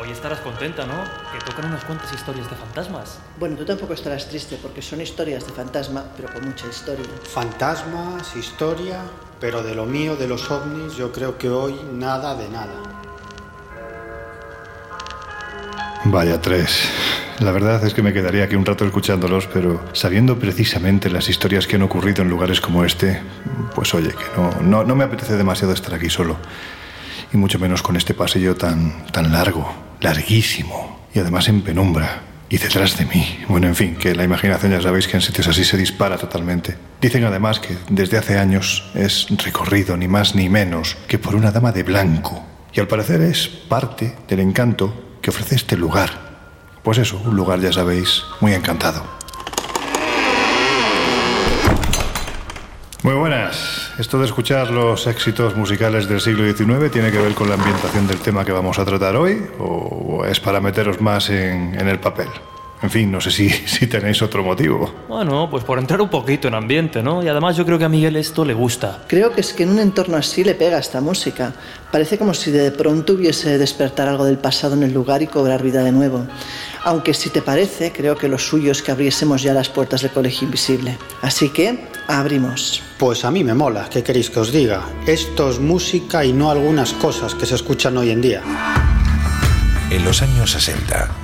Hoy estarás contenta, ¿no? Que tocan unas cuantas historias de fantasmas. Bueno, tú tampoco estarás triste porque son historias de fantasma, pero con mucha historia. Fantasmas, historia, pero de lo mío, de los ovnis, yo creo que hoy nada de nada. Vaya tres. La verdad es que me quedaría aquí un rato escuchándolos, pero sabiendo precisamente las historias que han ocurrido en lugares como este, pues oye, que no, no, no me apetece demasiado estar aquí solo. Y mucho menos con este pasillo tan, tan largo, larguísimo, y además en penumbra. Y detrás de mí. Bueno, en fin, que la imaginación ya sabéis que en sitios así se dispara totalmente. Dicen además que desde hace años es recorrido ni más ni menos que por una dama de blanco. Y al parecer es parte del encanto que ofrece este lugar. Pues eso, un lugar, ya sabéis, muy encantado. Muy buenas. Esto de escuchar los éxitos musicales del siglo XIX tiene que ver con la ambientación del tema que vamos a tratar hoy o es para meteros más en, en el papel. En fin, no sé si, si tenéis otro motivo. Bueno, pues por entrar un poquito en ambiente, ¿no? Y además yo creo que a Miguel esto le gusta. Creo que es que en un entorno así le pega esta música. Parece como si de pronto hubiese de despertar algo del pasado en el lugar y cobrar vida de nuevo. Aunque si te parece, creo que lo suyo es que abriésemos ya las puertas del colegio invisible. Así que, abrimos. Pues a mí me mola, ¿qué queréis que os diga? Esto es música y no algunas cosas que se escuchan hoy en día. En los años 60,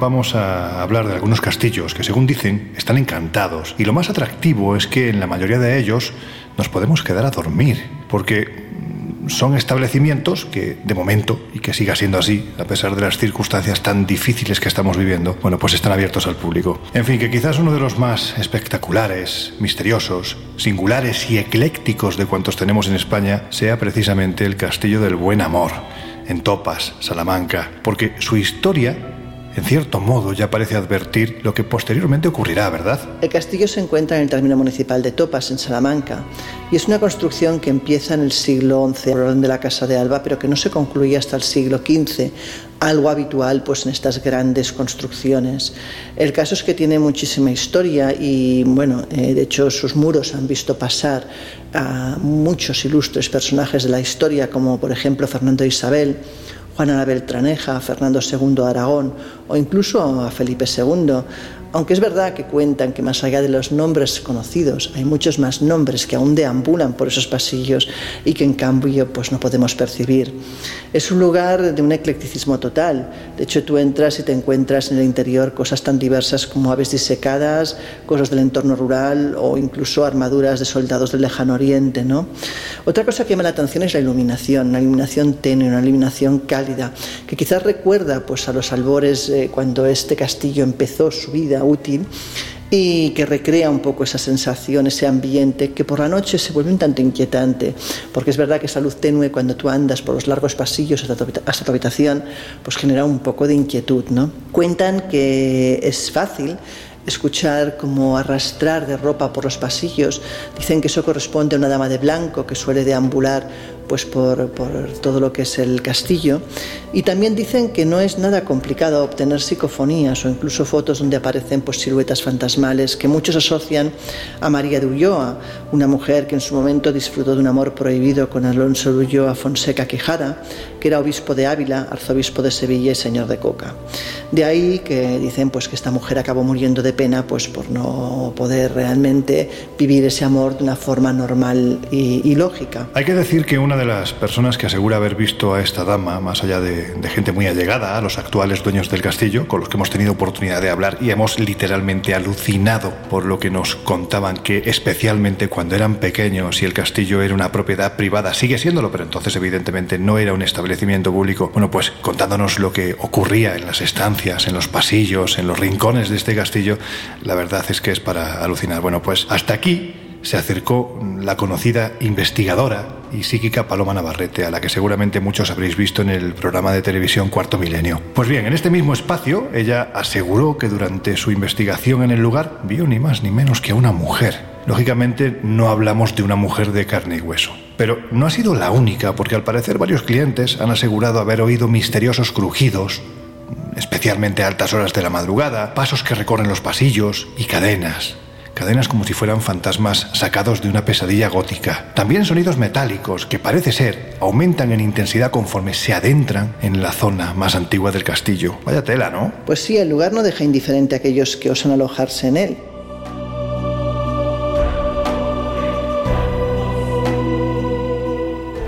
Vamos a hablar de algunos castillos que, según dicen, están encantados. Y lo más atractivo es que en la mayoría de ellos nos podemos quedar a dormir, porque son establecimientos que, de momento, y que siga siendo así, a pesar de las circunstancias tan difíciles que estamos viviendo, bueno, pues están abiertos al público. En fin, que quizás uno de los más espectaculares, misteriosos, singulares y eclécticos de cuantos tenemos en España sea precisamente el Castillo del Buen Amor, en Topas, Salamanca, porque su historia en cierto modo ya parece advertir lo que posteriormente ocurrirá, ¿verdad? El castillo se encuentra en el término municipal de Topas, en Salamanca, y es una construcción que empieza en el siglo XI, por orden de la Casa de Alba, pero que no se concluye hasta el siglo XV, algo habitual pues en estas grandes construcciones. El caso es que tiene muchísima historia y bueno, eh, de hecho sus muros han visto pasar a muchos ilustres personajes de la historia, como por ejemplo Fernando Isabel, Juana la Beltraneja, Fernando II de Aragón o incluso a Felipe II. Aunque es verdad que cuentan que más allá de los nombres conocidos hay muchos más nombres que aún deambulan por esos pasillos y que en cambio pues no podemos percibir. Es un lugar de un eclecticismo total. De hecho tú entras y te encuentras en el interior cosas tan diversas como aves disecadas, cosas del entorno rural o incluso armaduras de soldados del lejano oriente. ¿no? Otra cosa que llama la atención es la iluminación, una iluminación tenue, una iluminación cálida, que quizás recuerda pues a los albores eh, cuando este castillo empezó su vida útil y que recrea un poco esa sensación, ese ambiente que por la noche se vuelve un tanto inquietante, porque es verdad que esa luz tenue cuando tú andas por los largos pasillos hasta tu, hasta tu habitación, pues genera un poco de inquietud, ¿no? Cuentan que es fácil escuchar como arrastrar de ropa por los pasillos. Dicen que eso corresponde a una dama de blanco que suele deambular pues por, todo lo que es el castillo. Y también dicen que no es nada complicado obtener psicofonías o incluso fotos donde aparecen pues, siluetas fantasmales que muchos asocian a María de Ulloa, una mujer que en su momento disfrutó de un amor prohibido con Alonso de Ulloa Fonseca Quijada, que era obispo de Ávila, arzobispo de Sevilla y señor de Coca. De ahí que dicen pues, que esta mujer acabó muriendo de pena pues, por no poder realmente vivir ese amor de una forma normal y, lógica. Hay que decir que una de las personas que asegura haber visto a esta dama, más allá de, de gente muy allegada a los actuales dueños del castillo, con los que hemos tenido oportunidad de hablar y hemos literalmente alucinado por lo que nos contaban que especialmente cuando eran pequeños y el castillo era una propiedad privada, sigue siéndolo, pero entonces evidentemente no era un establecimiento público, bueno, pues contándonos lo que ocurría en las estancias, en los pasillos, en los rincones de este castillo, la verdad es que es para alucinar. Bueno, pues hasta aquí se acercó la conocida investigadora y psíquica Paloma Navarrete, a la que seguramente muchos habréis visto en el programa de televisión Cuarto Milenio. Pues bien, en este mismo espacio, ella aseguró que durante su investigación en el lugar vio ni más ni menos que a una mujer. Lógicamente no hablamos de una mujer de carne y hueso. Pero no ha sido la única, porque al parecer varios clientes han asegurado haber oído misteriosos crujidos, especialmente a altas horas de la madrugada, pasos que recorren los pasillos y cadenas cadenas como si fueran fantasmas sacados de una pesadilla gótica. También sonidos metálicos que parece ser aumentan en intensidad conforme se adentran en la zona más antigua del castillo. Vaya tela, ¿no? Pues sí, el lugar no deja indiferente a aquellos que osan alojarse en él.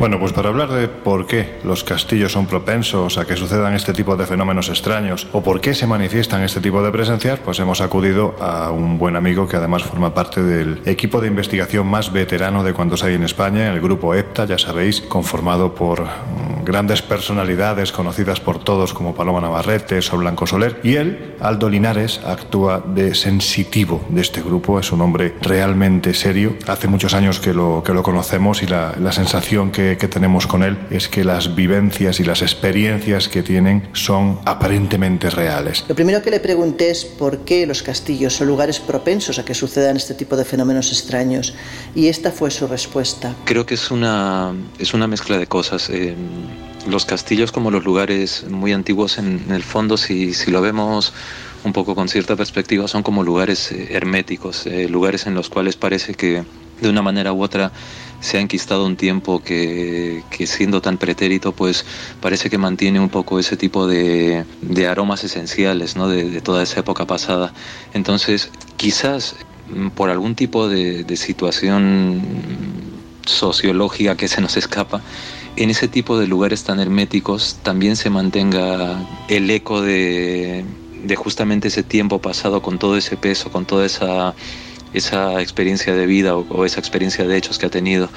Bueno, pues para hablar de por qué los castillos son propensos a que sucedan este tipo de fenómenos extraños o por qué se manifiestan este tipo de presencias, pues hemos acudido a un buen amigo que además forma parte del equipo de investigación más veterano de cuantos hay en España, el grupo EPTA, ya sabéis, conformado por mm, grandes personalidades conocidas por todos como Paloma Navarrete, o Blanco Soler, y él, Aldo Linares, actúa de sensitivo de este grupo, es un hombre realmente serio. Hace muchos años que lo, que lo conocemos y la, la sensación que que, tenemos con él es que las vivencias y las experiencias que tienen son aparentemente reales. Lo primero que le pregunté es por qué los castillos son lugares propensos a que sucedan este tipo de fenómenos extraños y esta fue su respuesta. Creo que es una, es una mezcla de cosas. Eh, los castillos como los lugares muy antiguos en, el fondo, si, si lo vemos un poco con cierta perspectiva, son como lugares eh, herméticos, eh, lugares en los cuales parece que de una manera u otra se ha enquistado un tiempo que, siendo tan pretérito, pues parece que mantiene un poco ese tipo de, aromas esenciales ¿no? de, toda esa época pasada. Entonces, quizás mm, por algún tipo de, situación sociológica que se nos escapa, en ese tipo de lugares tan herméticos también se mantenga el eco de, de justamente ese tiempo pasado con todo ese peso, con toda esa esa experiencia de vida o, esa experiencia de hechos que ha tenido.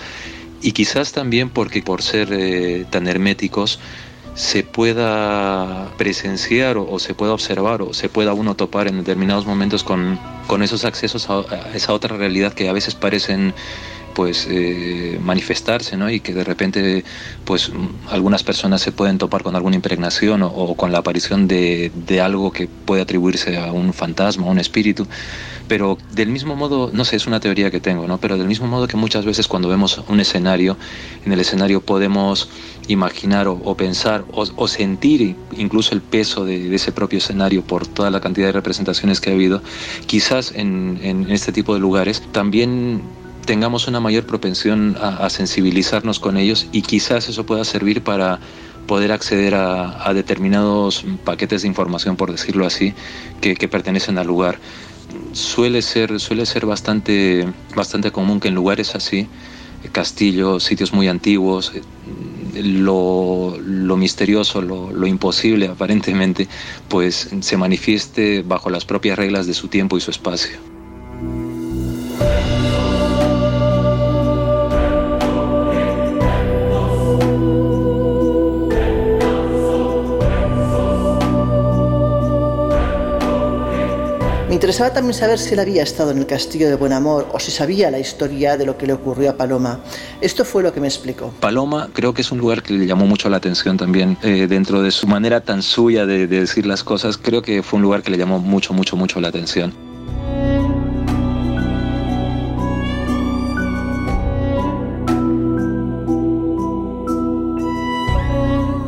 Y quizás también porque por ser eh, tan herméticos se pueda presenciar o, se pueda observar o se pueda uno topar en determinados momentos con, con esos accesos a, esa otra realidad que a veces parecen pues eh, manifestarse ¿no? y que de repente pues algunas personas se pueden topar con alguna impregnación o, con la aparición de, de, algo que puede atribuirse a un fantasma, a un espíritu pero del mismo modo, no sé, es una teoría que tengo, ¿no? Pero del mismo modo que muchas veces cuando vemos un escenario, en el escenario podemos imaginar o, pensar o, sentir incluso el peso de, ese propio escenario por toda la cantidad de representaciones que ha habido, quizás en, este tipo de lugares también tengamos una mayor propensión a, sensibilizarnos con ellos y quizás eso pueda servir para poder acceder a, determinados paquetes de información, por decirlo así, que, que pertenecen al lugar suele ser, suele ser bastante, bastante común que en lugares así, castillos, sitios muy antiguos, lo, lo misterioso, lo, lo, imposible aparentemente, pues se manifieste bajo las propias reglas de su tiempo y su espacio. Interesaba también saber si él había estado en el castillo de Buen Amor o si sabía la historia de lo que le ocurrió a Paloma. Esto fue lo que me explicó. Paloma creo que es un lugar que le llamó mucho la atención también. Eh, dentro de su manera tan suya de decir las cosas, creo que fue un lugar que le llamó mucho, mucho, mucho la atención.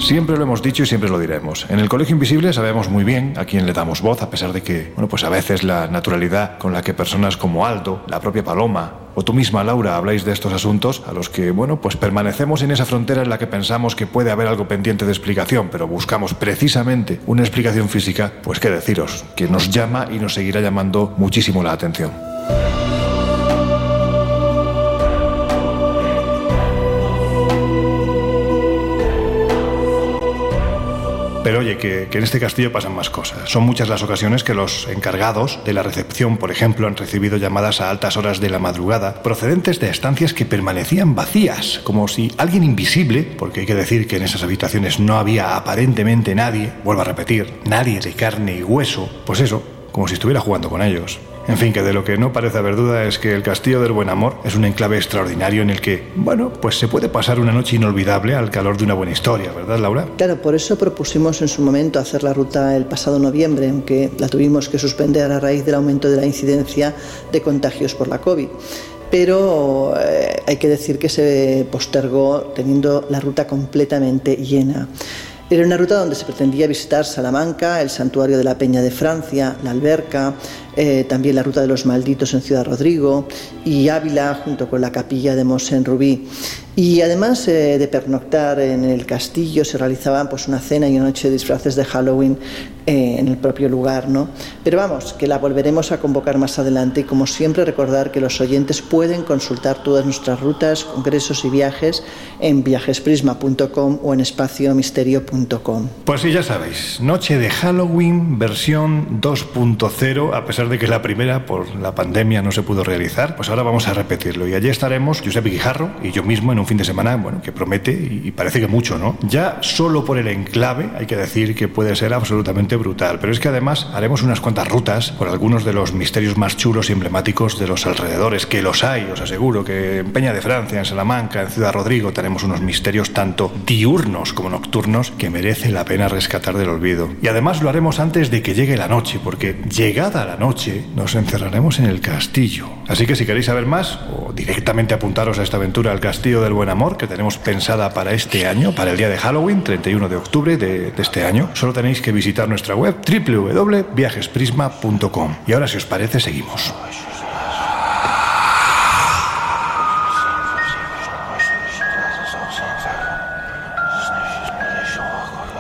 Siempre lo hemos dicho y siempre lo diremos. En el Colegio Invisible sabemos muy bien a quién le damos voz, a pesar de que, bueno, pues a veces la naturalidad con la que personas como Aldo, la propia Paloma o tú misma, Laura, habláis de estos asuntos a los que, bueno, pues permanecemos en esa frontera en la que pensamos que puede haber algo pendiente de explicación, pero buscamos precisamente una explicación física, pues qué deciros, que nos llama y nos seguirá llamando muchísimo la atención. Pero oye, que, en este castillo pasan más cosas. Son muchas las ocasiones que los encargados de la recepción, por ejemplo, han recibido llamadas a altas horas de la madrugada procedentes de estancias que permanecían vacías, como si alguien invisible, porque hay que decir que en esas habitaciones no había aparentemente nadie, vuelvo a repetir, nadie de carne y hueso, pues eso, como si estuviera jugando con ellos. En fin, que de lo que no parece haber duda es que el Castillo del Buen Amor es un enclave extraordinario en el que, bueno, pues se puede pasar una noche inolvidable al calor de una buena historia, ¿verdad, Laura? Claro, por eso propusimos en su momento hacer la ruta el pasado noviembre, aunque la tuvimos que suspender a raíz del aumento de la incidencia de contagios por la COVID pero eh, hay que decir que se postergó teniendo la ruta completamente llena. Era una ruta donde se pretendía visitar Salamanca, el santuario de la Peña de Francia, la alberca, eh, también la ruta de los malditos en Ciudad Rodrigo y Ávila junto con la capilla de Mosén Rubí. Y además eh, de pernoctar en el castillo se realizaba pues, una cena y una noche de disfraces de Halloween eh, en el propio lugar. ¿no? Pero vamos, que la volveremos a convocar más adelante y como siempre recordar que los oyentes pueden consultar todas nuestras rutas, congresos y viajes en viajesprisma.com o en espaciomisterio.com. Pues sí, ya sabéis, noche de Halloween versión 2.0, a pesar de que la primera por la pandemia no se pudo realizar, pues ahora vamos a repetirlo. Y allí estaremos Giuseppe Guijarro y yo mismo en un fin de semana, bueno, que promete y parece que mucho, ¿no? Ya solo por el enclave hay que decir que puede ser absolutamente brutal, pero es que además haremos unas cuantas rutas por algunos de los misterios más chulos y emblemáticos de los alrededores, que los hay, os aseguro, que en Peña de Francia, en Salamanca, en Ciudad Rodrigo tenemos unos misterios tanto diurnos como nocturnos que merece la pena rescatar del olvido. Y además lo haremos antes de que llegue la noche, porque llegada la noche nos encerraremos en el castillo. Así que si queréis saber más o directamente apuntaros a esta aventura al castillo del Buen Amor que tenemos pensada para este año, para el día de Halloween, 31 de octubre de, de este año, solo tenéis que visitar nuestra web www.viajesprisma.com. Y ahora si os parece seguimos.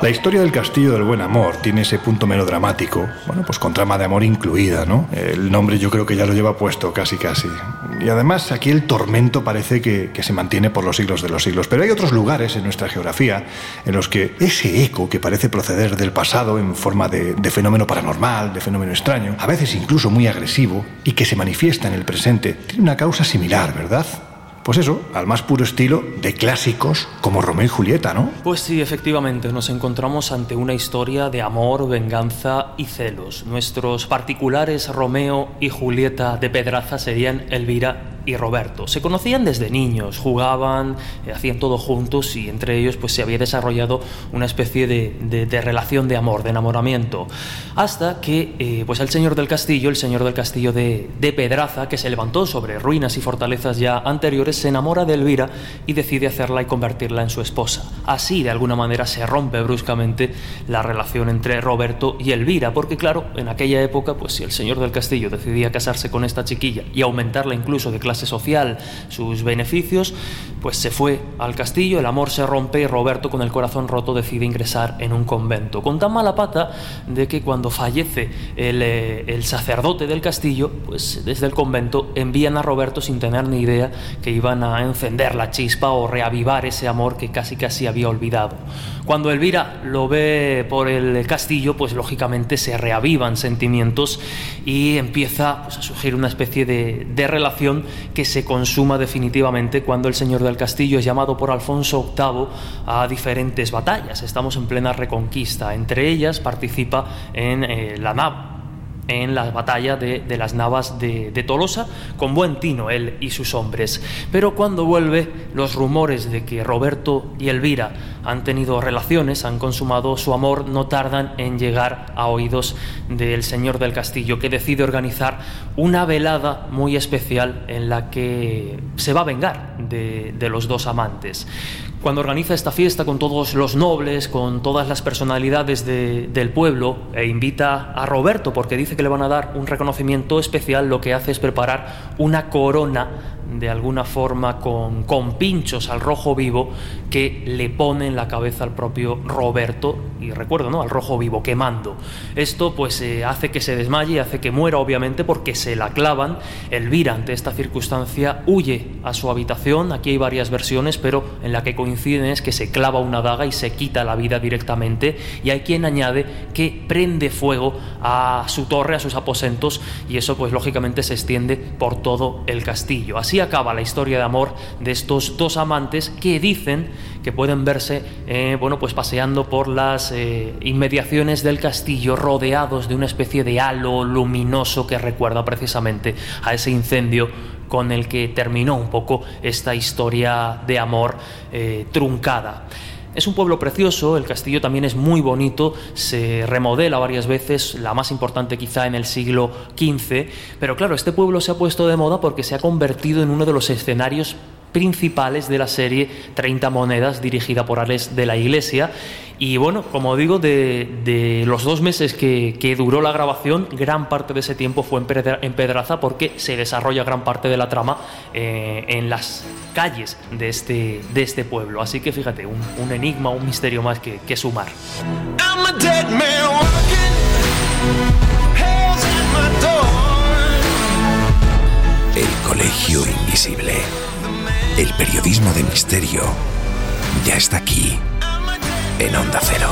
La historia del Castillo del Buen Amor tiene ese punto melodramático, bueno, pues con trama de amor incluida, ¿no? El nombre yo creo que ya lo lleva puesto, casi casi. Y además aquí el tormento parece que, se mantiene por los siglos de los siglos. Pero hay otros lugares en nuestra geografía en los que ese eco que parece proceder del pasado en forma de, de fenómeno paranormal, de fenómeno extraño, a veces incluso muy agresivo, y que se manifiesta en el presente, tiene una causa similar, ¿verdad? Pues eso, al más puro estilo de clásicos como Romeo y Julieta, ¿no? Pues sí, efectivamente, nos encontramos ante una historia de amor, venganza y celos. Nuestros particulares Romeo y Julieta de Pedraza serían Elvira y Roberto. Se conocían desde niños, jugaban, eh, hacían todo juntos y entre ellos pues se había desarrollado una especie de, relación de amor, de enamoramiento. Hasta que eh, pues el señor del castillo, el señor del castillo de, de Pedraza, que se levantó sobre ruinas y fortalezas ya anteriores, se enamora de Elvira y decide hacerla y convertirla en su esposa. Así de alguna manera se rompe bruscamente la relación entre Roberto y Elvira, porque claro, en aquella época pues si el señor del castillo decidía casarse con esta chiquilla y aumentarla incluso de clase social sus beneficios, pues se fue al castillo, el amor se rompe y Roberto con el corazón roto decide ingresar en un convento. Con tan mala pata de que cuando fallece el, eh, el sacerdote del castillo, pues desde el convento envían a Roberto sin tener ni idea que iban a encender la chispa o reavivar ese amor que casi casi había olvidado. Cuando Elvira lo ve por el castillo, pues lógicamente se reavivan sentimientos y empieza pues, a surgir una especie de, de relación que se consuma definitivamente cuando el señor del castillo es llamado por Alfonso VIII a diferentes batallas. Estamos en plena reconquista. Entre ellas participa en eh, la nave en la batalla de, las Navas de, Tolosa, con buen tino él y sus hombres. Pero cuando vuelve, los rumores de que Roberto y Elvira han tenido relaciones, han consumado su amor, no tardan en llegar a oídos del señor del castillo, que decide organizar una velada muy especial en la que se va a vengar de, de los dos amantes cuando organiza esta fiesta con todos los nobles, con todas las personalidades del pueblo, e invita a Roberto porque dice que le van a dar un reconocimiento especial, lo que hace es preparar una corona de alguna forma con, con pinchos al rojo vivo que le pone en la cabeza al propio Roberto, y recuerdo, ¿no? Al rojo vivo, quemando. Esto pues eh, hace que se desmaye, hace que muera obviamente porque se la clavan. Elvira ante esta circunstancia huye a su habitación, aquí hay varias versiones, pero en la que coinciden es que se clava una daga y se quita la vida directamente, y hay quien añade que prende fuego a su torre, a sus aposentos, y eso pues lógicamente se extiende por todo el castillo. Así acaba la historia de amor de estos dos amantes que dicen que pueden verse eh, bueno, pues paseando por las eh, inmediaciones del castillo rodeados de una especie de halo luminoso que recuerda precisamente a ese incendio con el que terminó un poco esta historia de amor eh, truncada. Es un pueblo precioso, el castillo también es muy bonito, se remodela varias veces, la más importante quizá en el siglo XV, pero claro, este pueblo se ha puesto de moda porque se ha convertido en uno de los escenarios principales de la serie 30 monedas dirigida por Alex de la Iglesia. Y bueno, como digo, de, los dos meses que, duró la grabación, gran parte de ese tiempo fue en, Pedraza porque se desarrolla gran parte de la trama eh, en las calles de este, de este pueblo. Así que fíjate, un, enigma, un misterio más que, que sumar. El Colegio Invisible. El periodismo de misterio ya está aquí, en Onda Cero.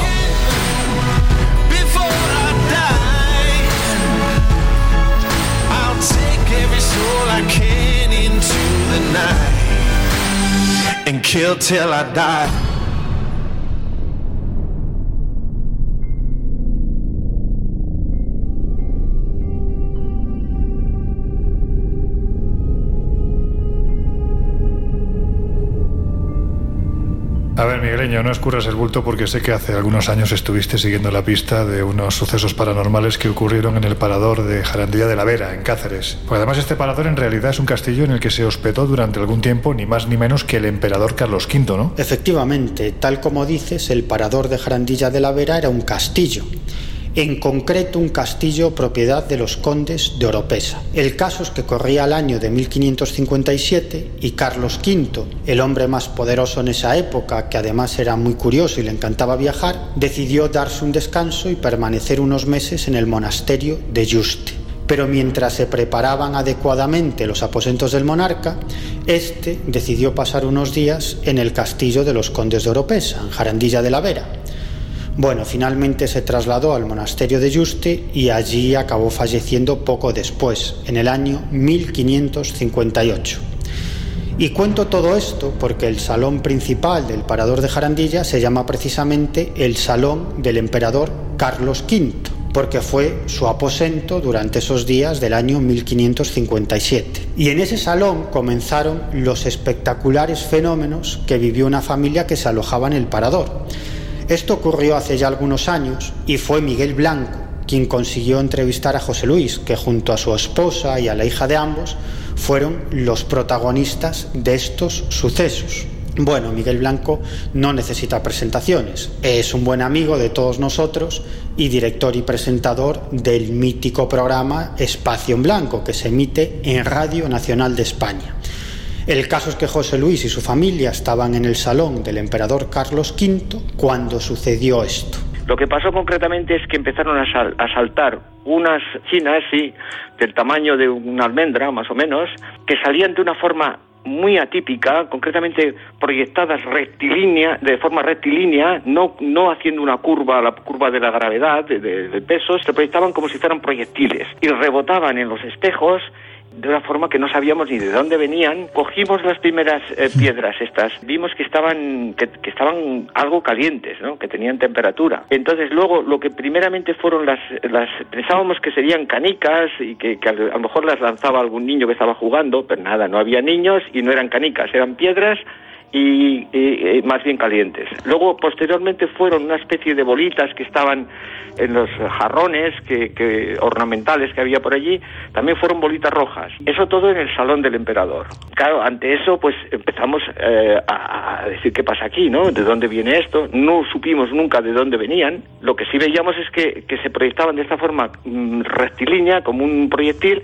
and kill till I die. A ver, Migueleño, no escurras el bulto porque sé que hace algunos años estuviste siguiendo la pista de unos sucesos paranormales que ocurrieron en el parador de Jarandilla de la Vera, en Cáceres. Pues además este parador en realidad es un castillo en el que se hospedó durante algún tiempo ni más ni menos que el emperador Carlos V, ¿no? Efectivamente, tal como dices, el parador de Jarandilla de la Vera era un castillo en concreto un castillo propiedad de los condes de Oropesa. El caso es que corría el año de 1557 y Carlos V, el hombre más poderoso en esa época, que además era muy curioso y le encantaba viajar, decidió darse un descanso y permanecer unos meses en el monasterio de Juste. Pero mientras se preparaban adecuadamente los aposentos del monarca, este decidió pasar unos días en el castillo de los condes de Oropesa, en Jarandilla de la Vera bueno, finalmente se trasladó al monasterio de Juste y allí acabó falleciendo poco después, en el año 1558. Y cuento todo esto porque el salón principal del parador de Jarandilla se llama precisamente el Salón del Emperador Carlos V, porque fue su aposento durante esos días del año 1557. Y en ese salón comenzaron los espectaculares fenómenos que vivió una familia que se alojaba en el parador. Esto ocurrió hace ya algunos años y fue Miguel Blanco quien consiguió entrevistar a José Luis, que junto a su esposa y a la hija de ambos fueron los protagonistas de estos sucesos. Bueno, Miguel Blanco no necesita presentaciones, es un buen amigo de todos nosotros y director y presentador del mítico programa Espacio en Blanco, que se emite en Radio Nacional de España. El caso es que José Luis y su familia estaban en el salón del emperador Carlos V cuando sucedió esto. Lo que pasó concretamente es que empezaron a, saltar unas chinas, sí, del tamaño de una almendra, más o menos, que salían de una forma muy atípica, concretamente proyectadas rectilínea, de forma rectilínea, no, no haciendo una curva, la curva de la gravedad, de, de pesos, se proyectaban como si fueran proyectiles y rebotaban en los espejos de una forma que no sabíamos ni de dónde venían. Cogimos las primeras eh, piedras estas, vimos que estaban, que, estaban algo calientes, ¿no? que tenían temperatura. Entonces luego lo que primeramente fueron las, las pensábamos que serían canicas y que, a, lo mejor las lanzaba algún niño que estaba jugando, pero nada, no había niños y no eran canicas, eran piedras y, más bien calientes. Luego, posteriormente, fueron una especie de bolitas que estaban en los jarrones que, ornamentales que había por allí, también fueron bolitas rojas. Eso todo en el salón del emperador. Claro, ante eso, pues empezamos eh, a, decir qué pasa aquí, ¿no? ¿De dónde viene esto? No supimos nunca de dónde venían. Lo que sí veíamos es que, que se proyectaban de esta forma mm, rectilínea, como un proyectil,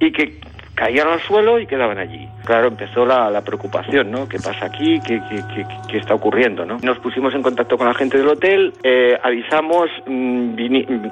y que caían al suelo y quedaban allí. Claro, empezó la, preocupación, ¿no? ¿Qué pasa aquí? ¿Qué, qué, está ocurriendo, no? Nos pusimos en contacto con la gente del hotel, eh, avisamos, mm,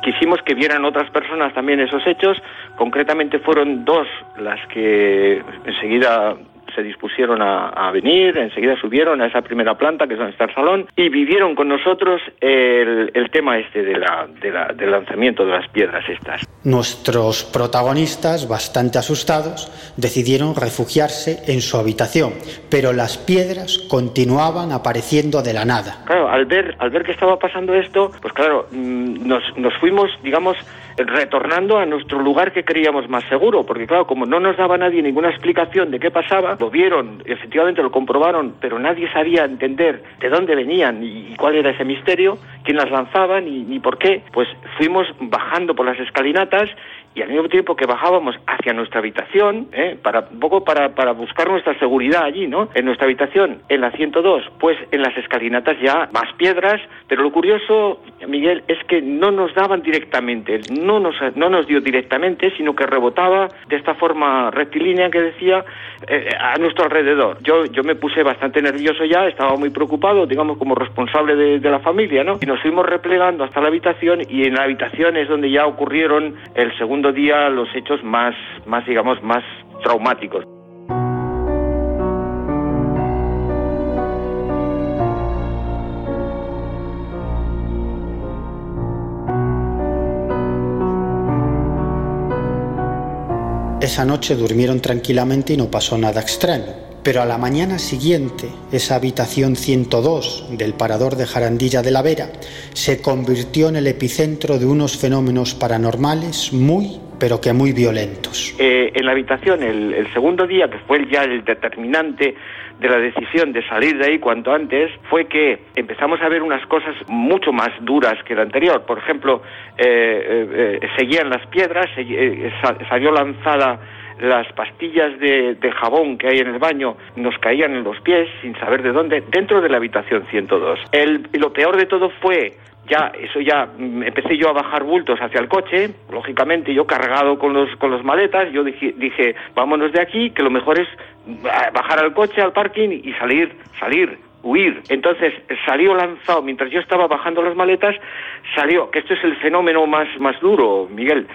quisimos que vieran otras personas también esos hechos, concretamente fueron dos las que enseguida se dispusieron a, venir, enseguida subieron a esa primera planta, que es donde está el salón, y vivieron con nosotros el, tema este de la, del lanzamiento de las piedras estas. Nuestros protagonistas, bastante asustados, decidieron refugiarse en su habitación, pero las piedras continuaban apareciendo de la nada. Claro, al ver, al ver que estaba pasando esto, pues claro, mm, nos, nos fuimos, digamos, retornando a nuestro lugar que creíamos más seguro, porque claro, como no nos daba nadie ninguna explicación de qué pasaba, lo vieron, efectivamente lo comprobaron, pero nadie sabía entender de dónde venían y cuál era ese misterio, quién las lanzaba ni, ni por qué, pues fuimos bajando por las escalinatas y al mismo tiempo que bajábamos hacia nuestra habitación, ¿eh? para un poco para, para buscar nuestra seguridad allí, ¿no? En nuestra habitación, en la 102, pues en las escalinatas ya más piedras, pero lo curioso, Miguel, es que no nos daban directamente, no nos, no nos dio directamente, sino que rebotaba de esta forma rectilínea que decía eh, a nuestro alrededor. Yo, yo me puse bastante nervioso ya, estaba muy preocupado, digamos, como responsable de, de la familia, ¿no? Y nos fuimos replegando hasta la habitación y en la habitación es donde ya ocurrieron el segundo día los hechos más, más digamos, más traumáticos. Esa noche durmieron tranquilamente y no pasó nada extraño. Pero a la mañana siguiente, esa habitación 102 del parador de Jarandilla de la Vera se convirtió en el epicentro de unos fenómenos paranormales muy, pero que muy violentos. Eh, en la habitación, el, segundo día, que fue ya el determinante de la decisión de salir de ahí cuanto antes, fue que empezamos a ver unas cosas mucho más duras que la anterior. Por ejemplo, eh, eh, seguían las piedras, salió lanzada las pastillas de, jabón que hay en el baño nos caían en los pies sin saber de dónde, dentro de la habitación 102. El, lo peor de todo fue ya eso ya mm, empecé yo a bajar bultos hacia el coche, lógicamente yo cargado con los con los maletas, yo dije, dije, vámonos de aquí, que lo mejor es mm, bajar al coche al parking y salir, salir, huir. Entonces salió lanzado, mientras yo estaba bajando las maletas, salió, que esto es el fenómeno más, más duro, Miguel,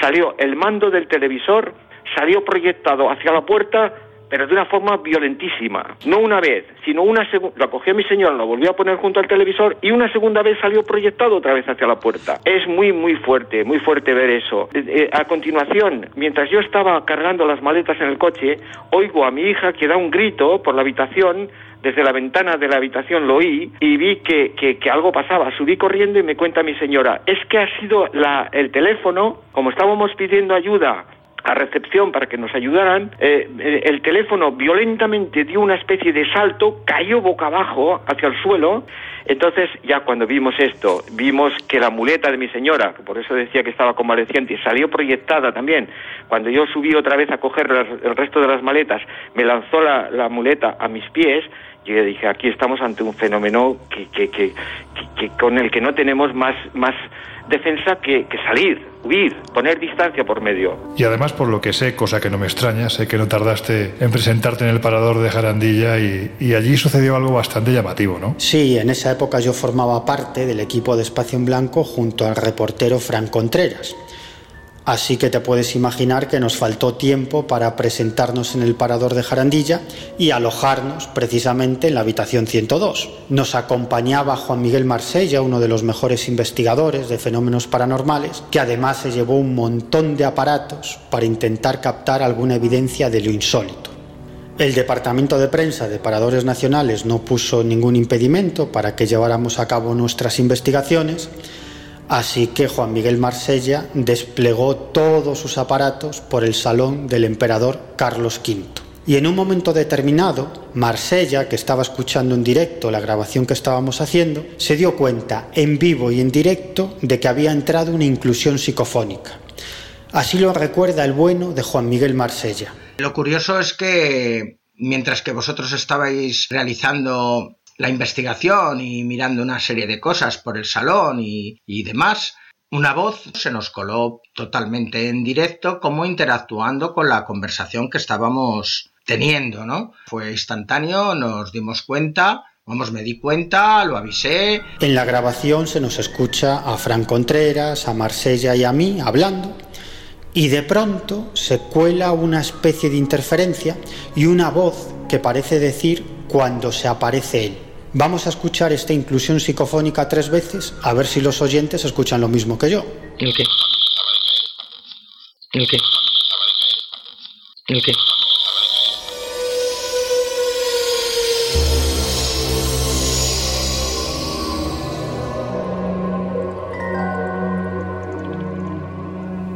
salió el mando del televisor salió proyectado hacia la puerta pero de una forma violentísima. No una vez, sino una segunda. Lo cogió mi señora, lo volvió a poner junto al televisor y una segunda vez salió proyectado otra vez hacia la puerta. Es muy, muy fuerte, muy fuerte ver eso. A continuación, mientras yo estaba cargando las maletas en el coche, oigo a mi hija que da un grito por la habitación desde la ventana de la habitación lo oí y vi que, que, algo pasaba. Subí corriendo y me cuenta mi señora, es que ha sido la, el teléfono, como estábamos pidiendo ayuda a recepción para que nos ayudaran, eh, eh, el teléfono violentamente dio una especie de salto, cayó boca abajo hacia el suelo, entonces ya cuando vimos esto, vimos que la muleta de mi señora, por eso decía que estaba convaleciente, salió proyectada también, cuando yo subí otra vez a coger el resto de las maletas, me lanzó la, la muleta a mis pies, yo dije, aquí estamos ante un fenómeno que, que, que, que con el que no tenemos más, más defensa que, salir, huir, poner distancia por medio. Y además, por lo que sé, cosa que no me extraña, sé que no tardaste en presentarte en el parador de Jarandilla y, y allí sucedió algo bastante llamativo, ¿no? Sí, en esa época yo formaba parte del equipo de Espacio en Blanco junto al reportero Fran Contreras. Así que te puedes imaginar que nos faltó tiempo para presentarnos en el parador de Jarandilla y alojarnos precisamente en la habitación 102. Nos acompañaba Juan Miguel Marsella, uno de los mejores investigadores de fenómenos paranormales, que además se llevó un montón de aparatos para intentar captar alguna evidencia de lo insólito. El Departamento de Prensa de Paradores Nacionales no puso ningún impedimento para que lleváramos a cabo nuestras investigaciones Así que Juan Miguel Marsella desplegó todos sus aparatos por el salón del emperador Carlos V. Y en un momento determinado, Marsella, que estaba escuchando en directo la grabación que estábamos haciendo, se dio cuenta en vivo y en directo de que había entrado una inclusión psicofónica. Así lo recuerda el bueno de Juan Miguel Marsella. Lo curioso es que mientras que vosotros estabais realizando la investigación y mirando una serie de cosas por el salón y, demás, una voz se nos coló totalmente en directo como interactuando con la conversación que estábamos teniendo, ¿no? Fue instantáneo, nos dimos cuenta, vamos, me di cuenta, lo avisé. En la grabación se nos escucha a Fran Contreras, a Marsella y a mí hablando y de pronto se cuela una especie de interferencia y una voz que parece decir cuando se aparece él. Vamos a escuchar esta inclusión psicofónica tres veces a ver si los oyentes escuchan lo mismo que yo. ¿El qué? ¿El qué? ¿El qué?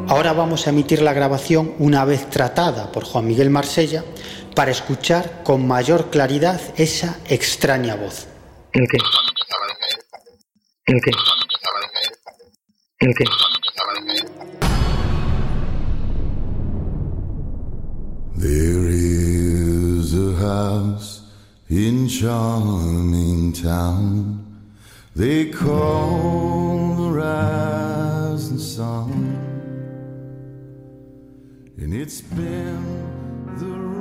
Ahora vamos a emitir la grabación una vez tratada por Juan Miguel Marsella para escuchar con mayor claridad esa extraña voz. ¿El qué? ¿El qué? ¿El qué? There is a house in charming town they call the rising sun. and it's been the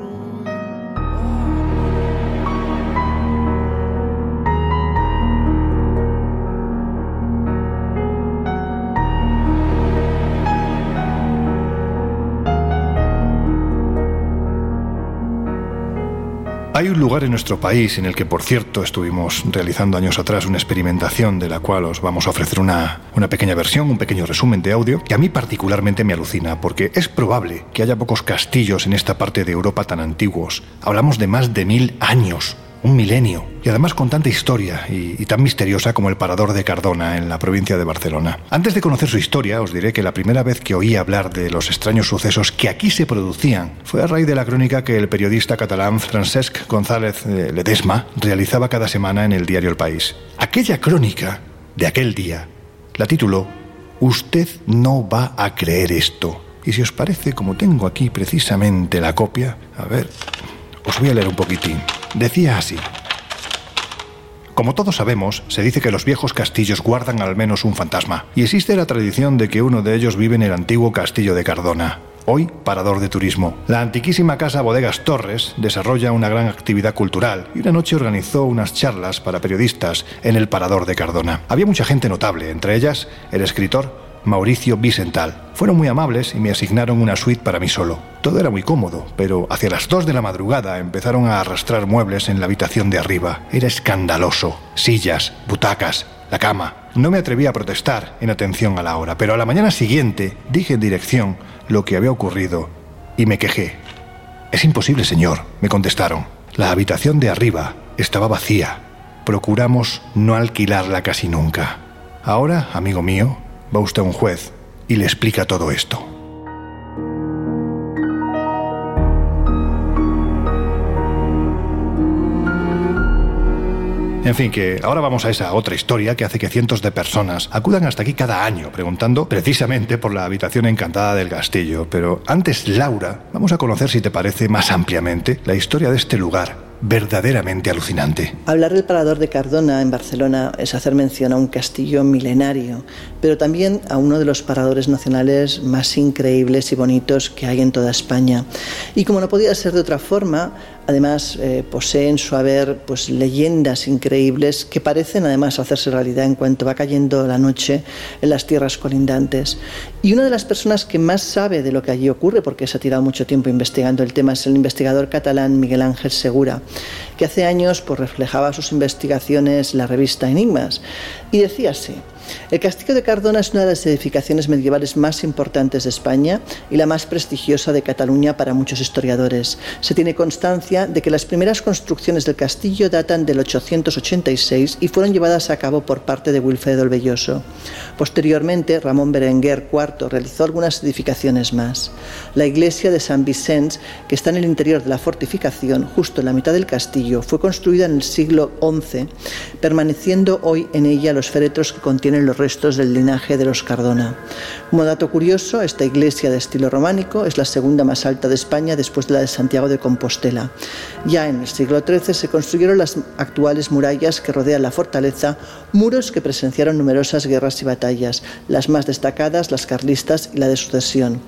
Hay un lugar en nuestro país en el que, por cierto, estuvimos realizando años atrás una experimentación de la cual os vamos a ofrecer una, una pequeña versión, un pequeño resumen de audio, que a mí particularmente me alucina, porque es probable que haya pocos castillos en esta parte de Europa tan antiguos. Hablamos de más de mil años un milenio, y además con tanta historia y, tan misteriosa como el Parador de Cardona en la provincia de Barcelona. Antes de conocer su historia, os diré que la primera vez que oí hablar de los extraños sucesos que aquí se producían fue a raíz de la crónica que el periodista catalán Francesc González eh, Ledesma realizaba cada semana en el diario El País. Aquella crónica de aquel día la tituló Usted no va a creer esto. Y si os parece, como tengo aquí precisamente la copia, a ver, os voy a leer un poquitín. Decía así. Como todos sabemos, se dice que los viejos castillos guardan al menos un fantasma, y existe la tradición de que uno de ellos vive en el antiguo castillo de Cardona, hoy parador de turismo. La antiquísima casa Bodegas Torres desarrolla una gran actividad cultural y una noche organizó unas charlas para periodistas en el parador de Cardona. Había mucha gente notable, entre ellas el escritor Mauricio Vicental. Fueron muy amables y me asignaron una suite para mí solo. Todo era muy cómodo, pero hacia las 2 de la madrugada empezaron a arrastrar muebles en la habitación de arriba. Era escandaloso. Sillas, butacas, la cama. No me atreví a protestar en atención a la hora, pero a la mañana siguiente dije en dirección lo que había ocurrido y me quejé. Es imposible, señor, me contestaron. La habitación de arriba estaba vacía. Procuramos no alquilarla casi nunca. Ahora, amigo mío, va usted a un juez y le explica todo esto. En fin, que ahora vamos a esa otra historia que hace que cientos de personas acudan hasta aquí cada año preguntando precisamente por la habitación encantada del castillo. Pero antes, Laura, vamos a conocer, si te parece, más ampliamente la historia de este lugar verdaderamente alucinante. Hablar del Parador de Cardona en Barcelona es hacer mención a un castillo milenario, pero también a uno de los paradores nacionales más increíbles y bonitos que hay en toda España. Y como no podía ser de otra forma, Además, eh, posee en su haber pues, leyendas increíbles que parecen además hacerse realidad en cuanto va cayendo la noche en las tierras colindantes. Y una de las personas que más sabe de lo que allí ocurre, porque se ha tirado mucho tiempo investigando el tema, es el investigador catalán Miguel Ángel Segura, que hace años pues, reflejaba sus investigaciones en la revista Enigmas. Y decía así, El castillo de Cardona es una de las edificaciones medievales más importantes de España y la más prestigiosa de Cataluña para muchos historiadores. Se tiene constancia de que las primeras construcciones del castillo datan del 886 y fueron llevadas a cabo por parte de Wilfredo el Belloso. Posteriormente, Ramón Berenguer IV realizó algunas edificaciones más. La iglesia de San Vicens, que está en el interior de la fortificación, justo en la mitad del castillo, fue construida en el siglo XI, permaneciendo hoy en ella los féretros que contienen los restos del linaje de los Cardona. Como dato curioso, esta iglesia de estilo románico es la segunda más alta de España después de la de Santiago de Compostela. Ya en el siglo XIII se construyeron las actuales murallas que rodean la fortaleza, muros que presenciaron numerosas guerras y batallas, las más destacadas las carlistas y la de sucesión.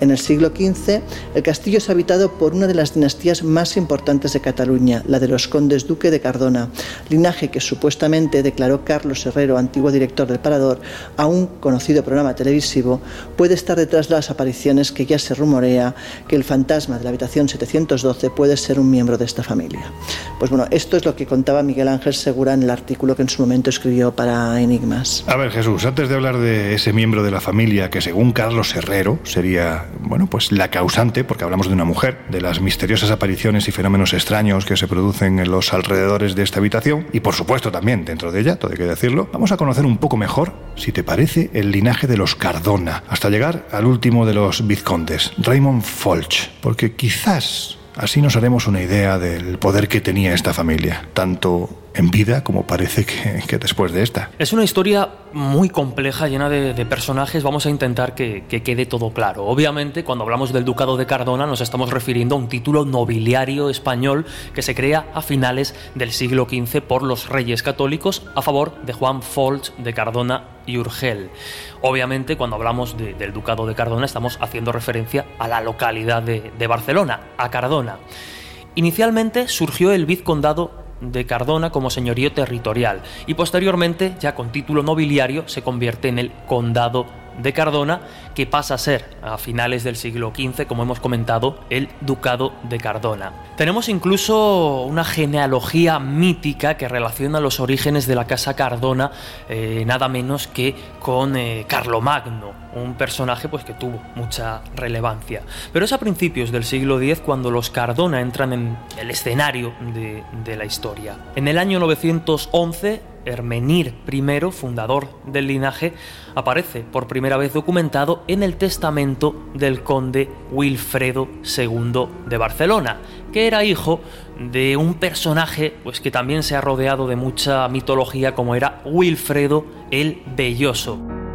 En el siglo XV, el castillo es habitado por una de las dinastías más importantes de Cataluña, la de los condes duque de Cardona, linaje que supuestamente declaró Carlos Herrero, antiguo director del A un conocido programa televisivo, puede estar detrás de las apariciones que ya se rumorea que el fantasma de la habitación 712 puede ser un miembro de esta familia. Pues bueno, esto es lo que contaba Miguel Ángel Segura en el artículo que en su momento escribió para Enigmas. A ver, Jesús, antes de hablar de ese miembro de la familia que según Carlos Herrero sería bueno, pues la causante, porque hablamos de una mujer, de las misteriosas apariciones y fenómenos extraños que se producen en los alrededores de esta habitación, y por supuesto también dentro de ella, todo hay que decirlo, vamos a conocer un poco mejor, si te parece, el linaje de los Cardona, hasta llegar al último de los vizcondes, Raymond Folch, porque quizás así nos haremos una idea del poder que tenía esta familia, tanto en vida como parece que, después de esta. Es una historia muy compleja, llena de, personajes. Vamos a intentar que, que, quede todo claro. Obviamente, cuando hablamos del Ducado de Cardona, nos estamos refiriendo a un título nobiliario español que se crea a finales del siglo XV por los reyes católicos a favor de Juan Folch de Cardona y Urgel. Obviamente, cuando hablamos de, del Ducado de Cardona, estamos haciendo referencia a la localidad de Barcelona, a Cardona. Inicialmente surgió el vizcondado de Cardona como señorío territorial y posteriormente, ya con título nobiliario, se convierte en el condado de Cardona, que pasa a ser a finales del siglo XV, como hemos comentado, el Ducado de Cardona. Tenemos incluso una genealogía mítica que relaciona los orígenes de la casa Cardona, eh, nada menos que con eh, Carlomagno, un personaje pues, que tuvo mucha relevancia. Pero es a principios del siglo X cuando los Cardona entran en el escenario de, de la historia. En el año 911, Hermenir I, fundador del linaje, aparece por primera vez documentado en el testamento del conde Wilfredo II de Barcelona, que era hijo de un personaje pues, que también se ha rodeado de mucha mitología como era Wilfredo el Belloso.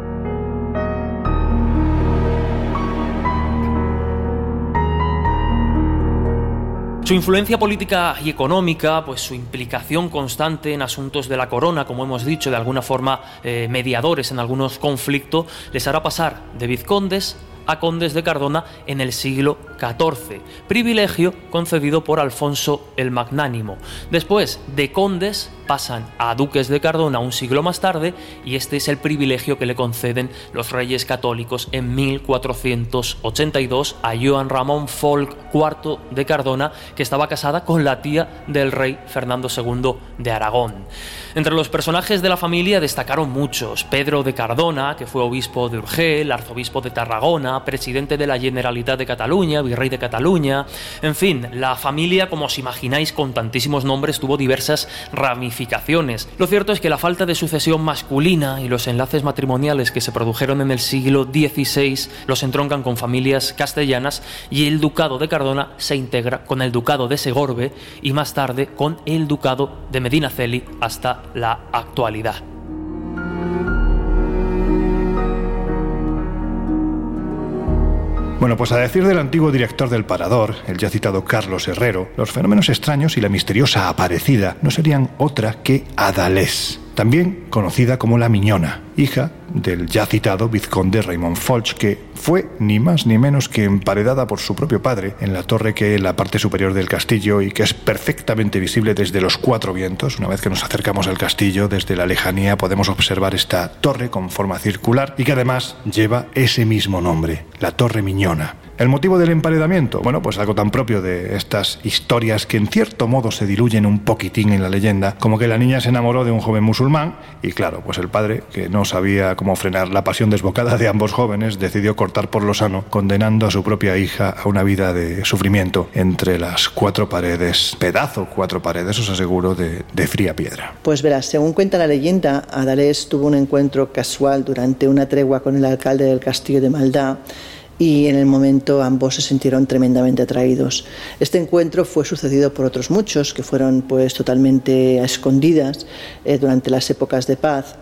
Su influencia política y económica, pues su implicación constante en asuntos de la corona, como hemos dicho, de alguna forma eh, mediadores en algunos conflictos, les hará pasar de vizcondes a condes de Cardona en el siglo XIV, privilegio concedido por Alfonso el Magnánimo. Después de condes pasan a duques de Cardona un siglo más tarde y este es el privilegio que le conceden los reyes católicos en 1482 a Joan Ramón Folk IV de Cardona, que estaba casada con la tía del rey Fernando II de Aragón. Entre los personajes de la familia destacaron muchos: Pedro de Cardona, que fue obispo de Urgel, arzobispo de Tarragona, presidente de la Generalitat de Cataluña, virrey de Cataluña. En fin, la familia, como os imagináis, con tantísimos nombres, tuvo diversas ramificaciones. Lo cierto es que la falta de sucesión masculina y los enlaces matrimoniales que se produjeron en el siglo XVI los entroncan con familias castellanas y el ducado de Cardona se integra con el ducado de Segorbe y más tarde con el ducado de Medinaceli hasta la actualidad. Bueno, pues a decir del antiguo director del Parador, el ya citado Carlos Herrero, los fenómenos extraños y la misteriosa aparecida no serían otra que Adalés, también conocida como la Miñona, hija del ya citado vizconde Raymond Folch, que fue ni más ni menos que emparedada por su propio padre en la torre que en la parte superior del castillo y que es perfectamente visible desde los cuatro vientos. Una vez que nos acercamos al castillo, desde la lejanía podemos observar esta torre con forma circular y que además lleva ese mismo nombre, la Torre Miñona. ¿El motivo del emparedamiento? Bueno, pues algo tan propio de estas historias que en cierto modo se diluyen un poquitín en la leyenda, como que la niña se enamoró de un joven musulmán y claro, pues el padre, que no sabía cómo frenar la pasión desbocada de ambos jóvenes, decidió cortar por lo sano, condenando a su propia hija a una vida de sufrimiento entre las cuatro paredes, pedazo cuatro paredes, os aseguro, de, fría piedra. Pues verás, según cuenta la leyenda, Adalés tuvo un encuentro casual durante una tregua con el alcalde del castillo de Maldá y en el momento ambos se sintieron tremendamente atraídos. Este encuentro fue sucedido por otros muchos que fueron pues totalmente escondidas eh, durante las épocas de paz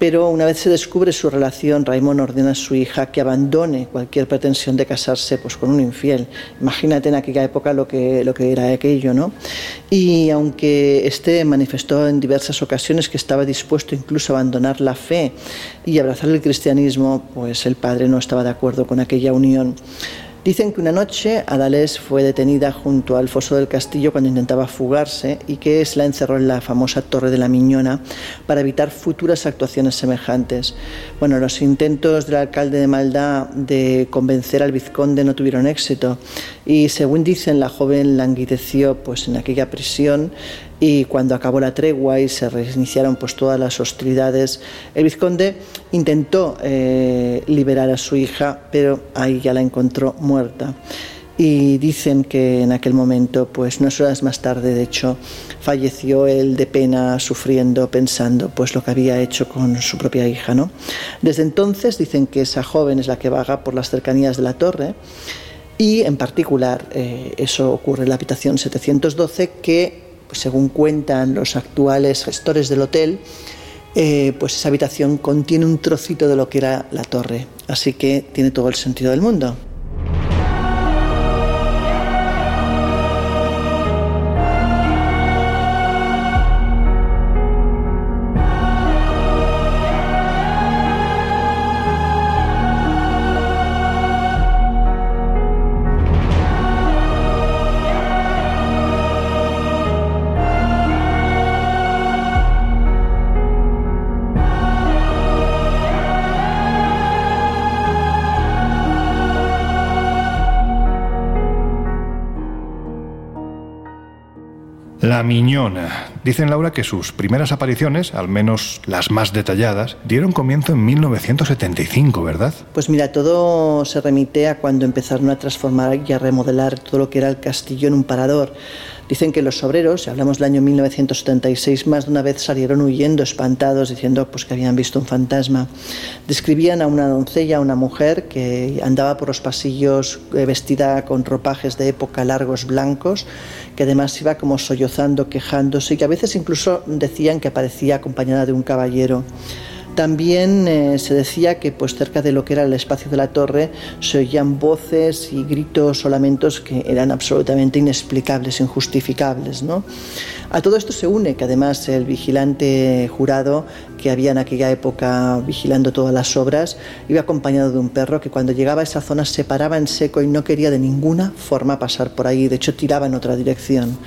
pero una vez se descubre su relación, Raymond ordena a su hija que abandone cualquier pretensión de casarse pues, con un infiel. Imagínate en aquella época lo que, lo que era aquello, ¿no? Y aunque este manifestó en diversas ocasiones que estaba dispuesto incluso a abandonar la fe y abrazar el cristianismo, pues el padre no estaba de acuerdo con aquella unión. Dicen que una noche Adalés fue detenida junto al foso del castillo cuando intentaba fugarse y que se la encerró en la famosa Torre de la Miñona para evitar futuras actuaciones semejantes. Bueno, los intentos del alcalde de Maldá de convencer al vizconde no tuvieron éxito y según dicen la joven languideció pues en aquella prisión y cuando acabó la tregua y se reiniciaron pues todas las hostilidades, el vizconde intentó eh, liberar a su hija, pero ahí ya la encontró muerta. Y dicen que en aquel momento, pues unas horas más tarde, de hecho, falleció él de pena, sufriendo, pensando pues lo que había hecho con su propia hija, ¿no? Desde entonces dicen que esa joven es la que vaga por las cercanías de la torre y en particular eh, eso ocurre en la habitación 712 que pues según cuentan los actuales gestores del hotel, eh, pues esa habitación contiene un trocito de lo que era la torre, así que tiene todo el sentido del mundo. La Miñona. Dicen Laura que sus primeras apariciones, al menos las más detalladas, dieron comienzo en 1975, ¿verdad? Pues mira, todo se remite a cuando empezaron a transformar y a remodelar todo lo que era el castillo en un parador. Dicen que los obreros, hablamos del año 1976, más de una vez salieron huyendo, espantados, diciendo pues, que habían visto un fantasma. Describían a una doncella, a una mujer que andaba por los pasillos eh, vestida con ropajes de época largos blancos, que además iba como sollozando, quejándose y que a veces incluso decían que aparecía acompañada de un caballero. También eh, se decía que pues cerca de lo que era el espacio de la torre se oían voces y gritos o lamentos que eran absolutamente inexplicables, injustificables. ¿no? A todo esto se une que además el vigilante jurado que había en aquella época vigilando todas las obras iba acompañado de un perro que cuando llegaba a esa zona se paraba en seco y no quería de ninguna forma pasar por ahí, de hecho tiraba en otra dirección.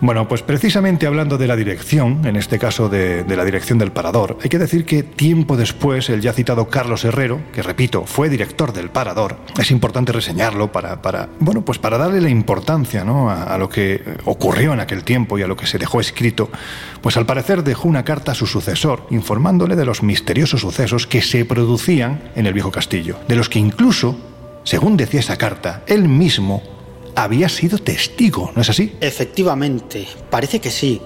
Bueno, pues precisamente hablando de la dirección, en este caso de, la dirección del Parador, hay que decir que tiempo después el ya citado Carlos Herrero, que repito, fue director del Parador, es importante reseñarlo para, bueno, pues para darle la importancia ¿no? a, lo que ocurrió en aquel tiempo y a lo que se dejó escrito, pues al parecer dejó una carta a su sucesor informándole de los misteriosos sucesos que se producían en el viejo castillo, de los que incluso, según decía esa carta, él mismo había sido testigo, ¿no es así? Efectivamente, parece que sí,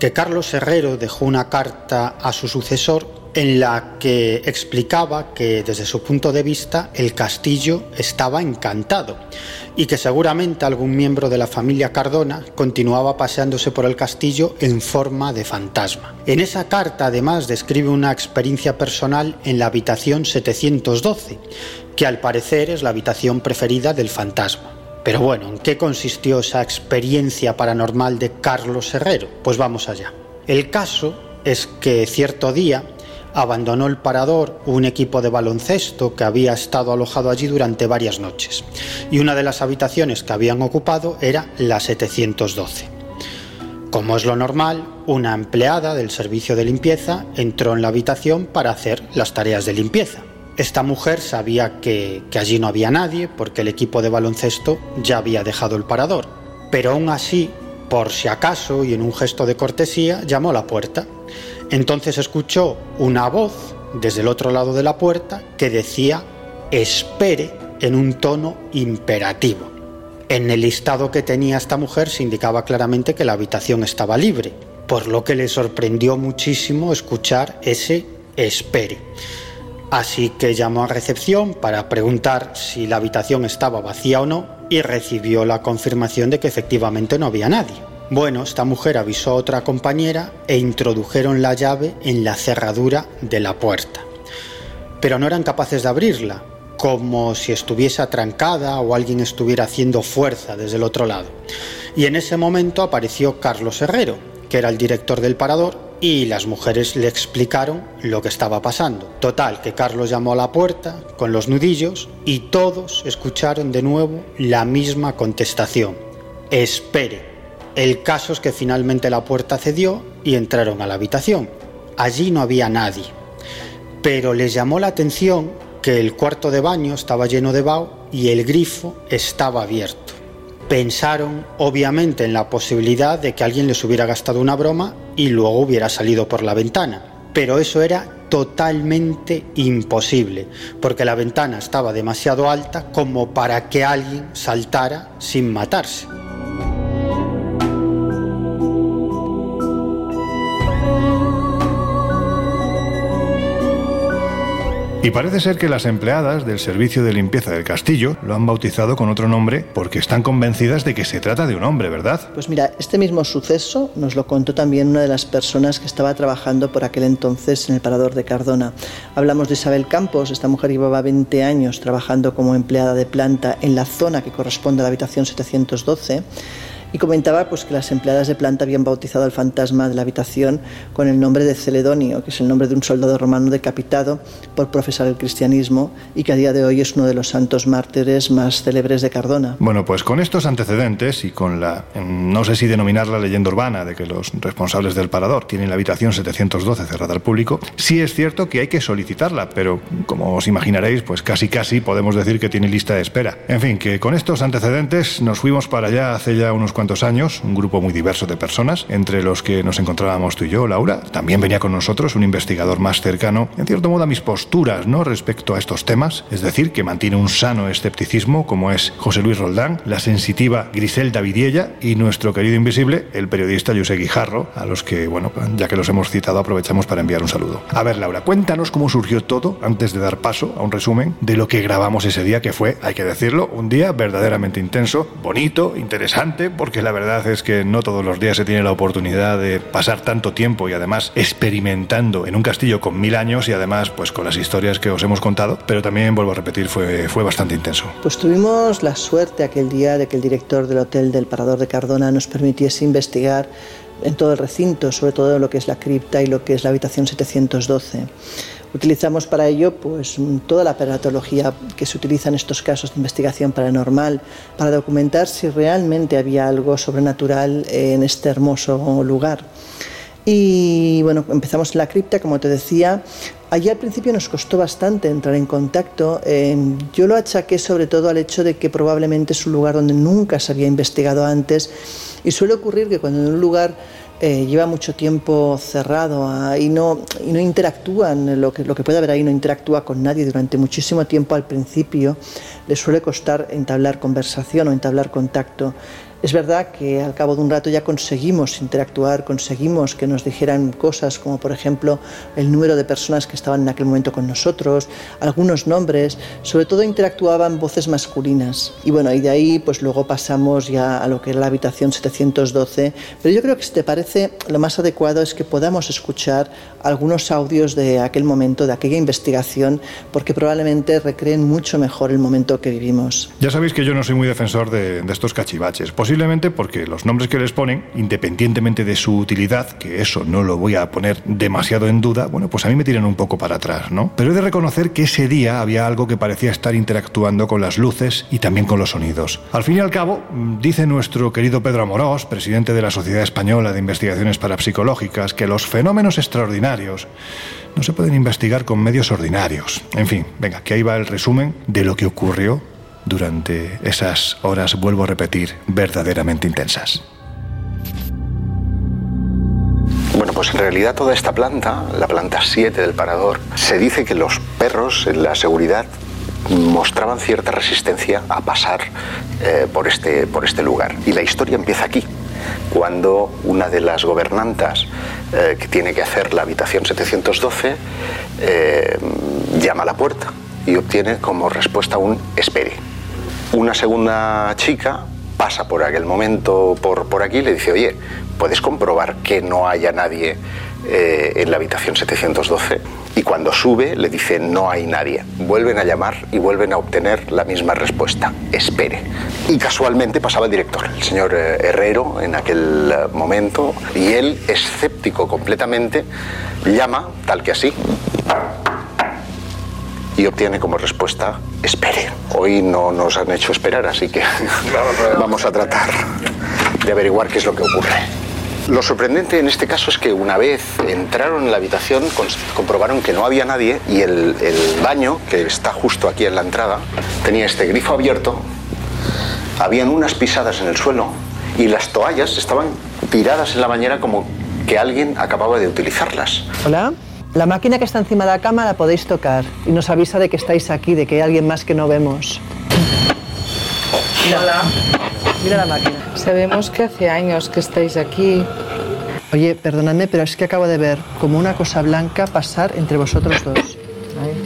que Carlos Herrero dejó una carta a su sucesor en la que explicaba que desde su punto de vista el castillo estaba encantado y que seguramente algún miembro de la familia Cardona continuaba paseándose por el castillo en forma de fantasma. En esa carta además describe una experiencia personal en la habitación 712, que al parecer es la habitación preferida del fantasma. Pero bueno, ¿en qué consistió esa experiencia paranormal de Carlos Herrero? Pues vamos allá. El caso es que cierto día abandonó el parador un equipo de baloncesto que había estado alojado allí durante varias noches y una de las habitaciones que habían ocupado era la 712. Como es lo normal, una empleada del servicio de limpieza entró en la habitación para hacer las tareas de limpieza. Esta mujer sabía que, allí no había nadie porque el equipo de baloncesto ya había dejado el parador, pero aún así, por si acaso y en un gesto de cortesía, llamó a la puerta. Entonces escuchó una voz desde el otro lado de la puerta que decía espere en un tono imperativo. En el listado que tenía esta mujer se indicaba claramente que la habitación estaba libre, por lo que le sorprendió muchísimo escuchar ese espere. Así que llamó a recepción para preguntar si la habitación estaba vacía o no y recibió la confirmación de que efectivamente no había nadie. Bueno, esta mujer avisó a otra compañera e introdujeron la llave en la cerradura de la puerta. Pero no eran capaces de abrirla, como si estuviese atrancada o alguien estuviera haciendo fuerza desde el otro lado. Y en ese momento apareció Carlos Herrero, que era el director del parador, y las mujeres le explicaron lo que estaba pasando. Total, que Carlos llamó a la puerta con los nudillos y todos escucharon de nuevo la misma contestación. Espere. El caso es que finalmente la puerta cedió y entraron a la habitación. Allí no había nadie. Pero les llamó la atención que el cuarto de baño estaba lleno de vaho y el grifo estaba abierto. Pensaron obviamente en la posibilidad de que alguien les hubiera gastado una broma y luego hubiera salido por la ventana. Pero eso era totalmente imposible, porque la ventana estaba demasiado alta como para que alguien saltara sin matarse. Y parece ser que las empleadas del servicio de limpieza del castillo lo han bautizado con otro nombre porque están convencidas de que se trata de un hombre, ¿verdad? Pues mira, este mismo suceso nos lo contó también una de las personas que estaba trabajando por aquel entonces en el parador de Cardona. Hablamos de Isabel Campos, esta mujer llevaba 20 años trabajando como empleada de planta en la zona que corresponde a la habitación 712 y comentaba pues que las empleadas de planta habían bautizado al fantasma de la habitación con el nombre de Celedonio, que es el nombre de un soldado romano decapitado por profesar el cristianismo y que a día de hoy es uno de los santos mártires más célebres de Cardona. Bueno, pues con estos antecedentes y con la, no sé si denominarla leyenda urbana de que los responsables del parador tienen la habitación 712 cerrada al público, sí es cierto que hay que solicitarla, pero como os imaginaréis, pues casi casi podemos decir que tiene lista de espera. En fin, que con estos antecedentes nos fuimos para allá hace ya unos cuantos años, un grupo muy diverso de personas, entre los que nos encontrábamos tú y yo, Laura. También venía con nosotros un investigador más cercano, en cierto modo, a mis posturas, ¿no? Respecto a estos temas, es decir, que mantiene un sano escepticismo, como es José Luis Roldán, la sensitiva Griselda Vidiella y nuestro querido invisible, el periodista José Guijarro, a los que, bueno, ya que los hemos citado, aprovechamos para enviar un saludo. A ver, Laura, cuéntanos cómo surgió todo antes de dar paso a un resumen de lo que grabamos ese día, que fue, hay que decirlo, un día verdaderamente intenso, bonito, interesante, porque la verdad es que no todos los días se tiene la oportunidad de pasar tanto tiempo y además experimentando en un castillo con mil años y además pues con las historias que os hemos contado, pero también vuelvo a repetir, fue, fue bastante intenso. Pues tuvimos la suerte aquel día de que el director del hotel del Parador de Cardona nos permitiese investigar en todo el recinto, sobre todo lo que es la cripta y lo que es la habitación 712. Utilizamos para ello pues, toda la aparatología que se utiliza en estos casos de investigación paranormal para documentar si realmente había algo sobrenatural en este hermoso lugar. Y bueno, empezamos en la cripta, como te decía. Allí al principio nos costó bastante entrar en contacto. Eh, yo lo achaqué sobre todo al hecho de que probablemente es un lugar donde nunca se había investigado antes. Y suele ocurrir que cuando en un lugar eh, lleva mucho tiempo cerrado ah, y, no, y no interactúan, lo que, lo que puede haber ahí no interactúa con nadie durante muchísimo tiempo al principio, le suele costar entablar conversación o entablar contacto. Es verdad que al cabo de un rato ya conseguimos interactuar, conseguimos que nos dijeran cosas como por ejemplo el número de personas que estaban en aquel momento con nosotros, algunos nombres, sobre todo interactuaban voces masculinas. Y bueno, y de ahí pues luego pasamos ya a lo que era la habitación 712, pero yo creo que si te parece lo más adecuado es que podamos escuchar algunos audios de aquel momento, de aquella investigación, porque probablemente recreen mucho mejor el momento que vivimos. Ya sabéis que yo no soy muy defensor de, de estos cachivaches posiblemente porque los nombres que les ponen, independientemente de su utilidad, que eso no lo voy a poner demasiado en duda, bueno, pues a mí me tiran un poco para atrás, ¿no? Pero he de reconocer que ese día había algo que parecía estar interactuando con las luces y también con los sonidos. Al fin y al cabo, dice nuestro querido Pedro Amorós, presidente de la Sociedad Española de Investigaciones Parapsicológicas, que los fenómenos extraordinarios no se pueden investigar con medios ordinarios. En fin, venga, que ahí va el resumen de lo que ocurrió durante esas horas, vuelvo a repetir, verdaderamente intensas. Bueno, pues en realidad toda esta planta, la planta 7 del parador, se dice que los perros en la seguridad mostraban cierta resistencia a pasar eh, por, este, por este lugar. Y la historia empieza aquí, cuando una de las gobernantas eh, que tiene que hacer la habitación 712 eh, llama a la puerta y obtiene como respuesta un espere. Una segunda chica pasa por aquel momento por, por aquí y le dice, oye, ¿puedes comprobar que no haya nadie eh, en la habitación 712? Y cuando sube le dice, no hay nadie. Vuelven a llamar y vuelven a obtener la misma respuesta, espere. Y casualmente pasaba el director, el señor eh, Herrero, en aquel eh, momento, y él, escéptico completamente, llama, tal que así, y obtiene como respuesta espere. Hoy no nos han hecho esperar, así que vamos a tratar de averiguar qué es lo que ocurre. Lo sorprendente en este caso es que una vez entraron en la habitación comprobaron que no había nadie y el, el baño, que está justo aquí en la entrada, tenía este grifo abierto, habían unas pisadas en el suelo y las toallas estaban tiradas en la bañera como que alguien acababa de utilizarlas. Hola. La máquina que está encima de la cama la podéis tocar y nos avisa de que estáis aquí, de que hay alguien más que no vemos. Mira, Mira la máquina. Sabemos que hace años que estáis aquí. Oye, perdonadme, pero es que acabo de ver como una cosa blanca pasar entre vosotros dos.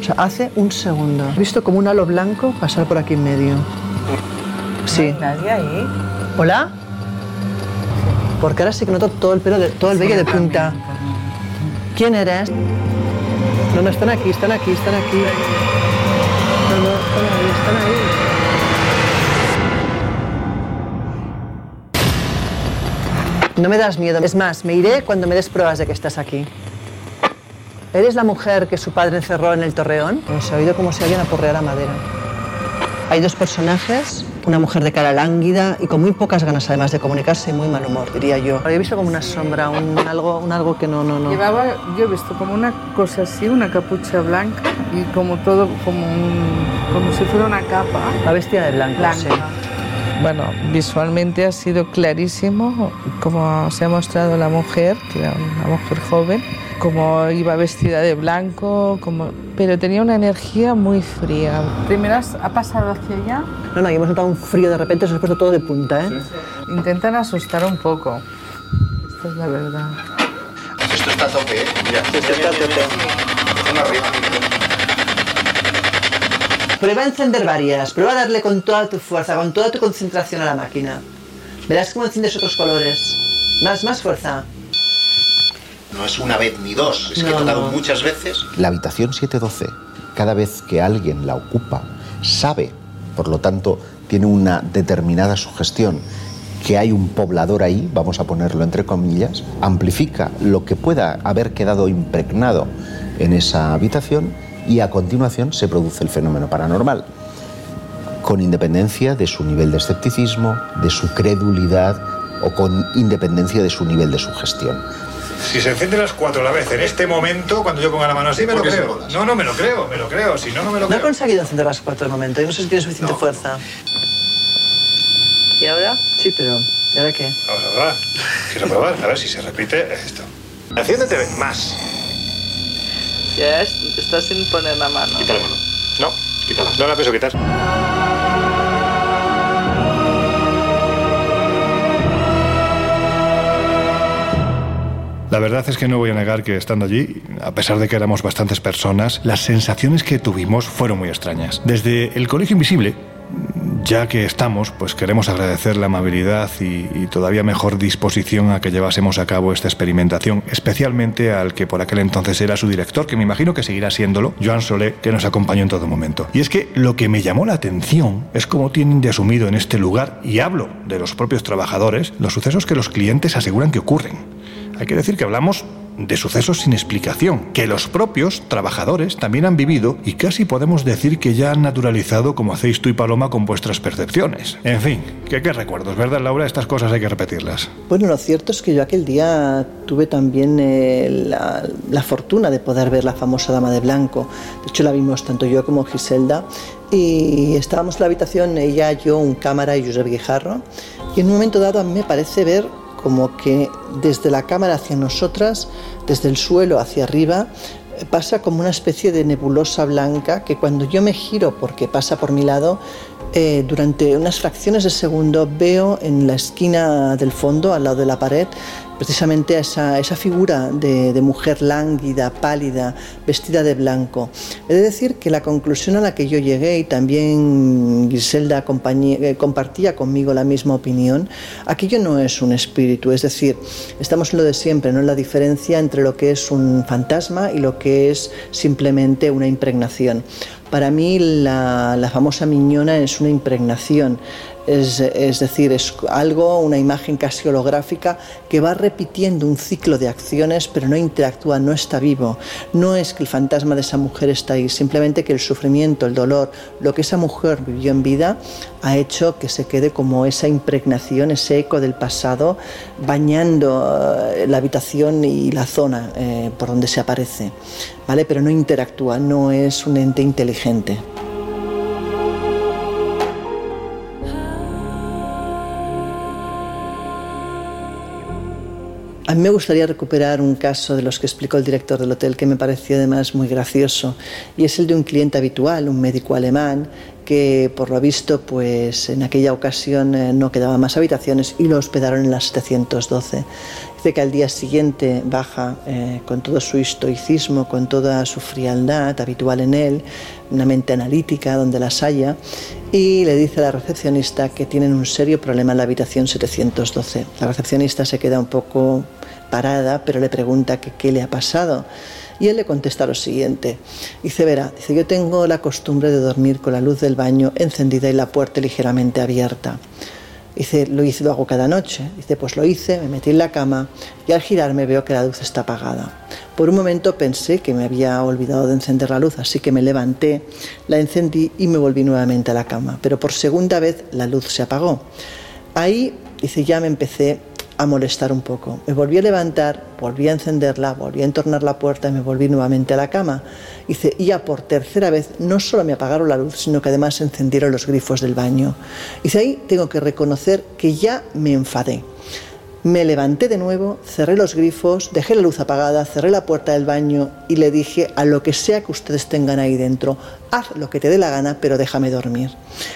O sea, hace un segundo. He visto como un halo blanco pasar por aquí en medio. Sí. ¿Nadie ahí? ¿Hola? Porque ahora sí que noto todo el pelo, de, todo el vello de punta. ¿Quién eres? No, no, están aquí, están aquí, están aquí. No, no, están ahí, están ahí. No me das miedo. Es más, me iré cuando me des pruebas de que estás aquí. ¿Eres la mujer que su padre encerró en el torreón? No se ha oído como si alguien aporreara madera. Hay dos personajes, una mujer de cara lánguida y con muy pocas ganas además de comunicarse y muy mal humor, diría yo. Había visto como una sombra, un algo, un algo que no, no, no. Llevaba, yo he visto como una cosa así, una capucha blanca y como todo, como, un- como si fuera una capa. La bestia de blanco, Blanca. sí. Bueno, visualmente ha sido clarísimo cómo se ha mostrado la mujer, que era una mujer joven, cómo iba vestida de blanco, como... pero tenía una energía muy fría. Primero ha pasado hacia allá, No, no, y hemos notado un frío de repente, se nos ha puesto todo de punta, ¿eh? intentan asustar un poco. Esta es la verdad. Esto está a tope, ¿eh? Mira, Esto está a tope. Prueba a encender varias, prueba a darle con toda tu fuerza, con toda tu concentración a la máquina. Verás cómo enciendes otros colores. Más, más fuerza. No es una vez ni dos, es que he tocado no. muchas veces. La habitación 712, cada vez que alguien la ocupa, sabe, por lo tanto, tiene una determinada sugestión que hay un poblador ahí, vamos a ponerlo entre comillas, amplifica lo que pueda haber quedado impregnado en esa habitación y a continuación se produce el fenómeno paranormal, con independencia de su nivel de escepticismo, de su credulidad o con independencia de su nivel de sugestión. Si se encienden las cuatro a la vez en este momento, cuando yo ponga la mano así, me lo ¿Por qué se creo. bolas? No, no, me lo creo, me lo creo. Si no, no me lo No he conseguido encender las cuatro de momento, yo no sé si tiene suficiente fuerza. ¿Y ahora? Sí, pero ¿y ahora qué? Vamos a probar. Quiero probar, a ver si se repite esto. Enciéndete más. Ya está sin poner la mano. Quítale mano. No, quítala. No la pienso quitar. La verdad es que no voy a negar que estando allí, a pesar de que éramos bastantes personas, las sensaciones que tuvimos fueron muy extrañas. Desde el Colegio Invisible, ya que estamos, pues queremos agradecer la amabilidad y, todavía mejor disposición a que llevásemos a cabo esta experimentación, especialmente al que por aquel entonces era su director, que me imagino que seguirá siéndolo, Joan Solé, que nos acompañó en todo momento. Y es que lo que me llamó la atención es cómo tienen de asumido en este lugar, y hablo de los propios trabajadores, los sucesos que los clientes aseguran que ocurren. Hay que decir que hablamos de sucesos sin explicación, que los propios trabajadores también han vivido y casi podemos decir que ya han naturalizado como hacéis tú y Paloma con vuestras percepciones. En fin, qué recuerdos, ¿verdad Laura? Estas cosas hay que repetirlas. Bueno, lo cierto es que yo aquel día tuve también eh, la, la fortuna de poder ver la famosa Dama de Blanco. De hecho, la vimos tanto yo como Giselda. Y estábamos en la habitación, ella, yo, un cámara y Josep Guijarro. Y en un momento dado a mí me parece ver como que desde la cámara hacia nosotras, desde el suelo hacia arriba, pasa como una especie de nebulosa blanca que cuando yo me giro porque pasa por mi lado, eh, durante unas fracciones de segundo veo en la esquina del fondo, al lado de la pared, precisamente a esa, esa figura de, mujer lánguida, pálida, vestida de blanco. He de decir que la conclusión a la que yo llegué, y también compañía- eh, compartía conmigo la misma opinión, aquello no es un espíritu, es decir, estamos en lo de siempre, no en la diferencia entre lo que es un fantasma y lo que es simplemente una impregnación. Para mí la, la famosa miñona es una impregnación, es, decir, es algo, una imagen casi holográfica que va repitiendo un ciclo de acciones pero no interactúa, no está vivo. No es que el fantasma de esa mujer está ahí, simplemente que el sufrimiento, el dolor, lo que esa mujer vivió en vida ha hecho que se quede como esa impregnación, ese eco del pasado bañando eh, la habitación y la zona eh, por donde se aparece. ¿Vale? Pero no interactúa, no es un ente inteligente. A mí me gustaría recuperar un caso de los que explicó el director del hotel que me pareció además muy gracioso y es el de un cliente habitual, un médico alemán que por lo visto pues en aquella ocasión eh, no quedaban más habitaciones y lo hospedaron en la 712. Que al día siguiente baja eh, con todo su estoicismo, con toda su frialdad habitual en él, una mente analítica donde las haya, y le dice a la recepcionista que tienen un serio problema en la habitación 712. La recepcionista se queda un poco parada, pero le pregunta que qué le ha pasado. Y él le contesta lo siguiente. Dice, verá, dice, yo tengo la costumbre de dormir con la luz del baño encendida y la puerta ligeramente abierta. Dice, lo hice, lo hago cada noche. Dice, pues lo hice, me metí en la cama y al girarme veo que la luz está apagada. Por un momento pensé que me había olvidado de encender la luz, así que me levanté, la encendí y me volví nuevamente a la cama. Pero por segunda vez la luz se apagó. Ahí, dice, ya me empecé a molestar un poco. Me volví a levantar, volví a encenderla, volví a entornar la puerta y me volví nuevamente a la cama. Y ya por tercera vez no solo me apagaron la luz, sino que además encendieron los grifos del baño. Dice, ahí tengo que reconocer que ya me enfadé. Me levanté de nuevo, cerré los grifos, dejé la luz apagada, cerré la puerta del baño y le dije a lo que sea que ustedes tengan ahí dentro, haz lo que te dé la gana, pero déjame dormir.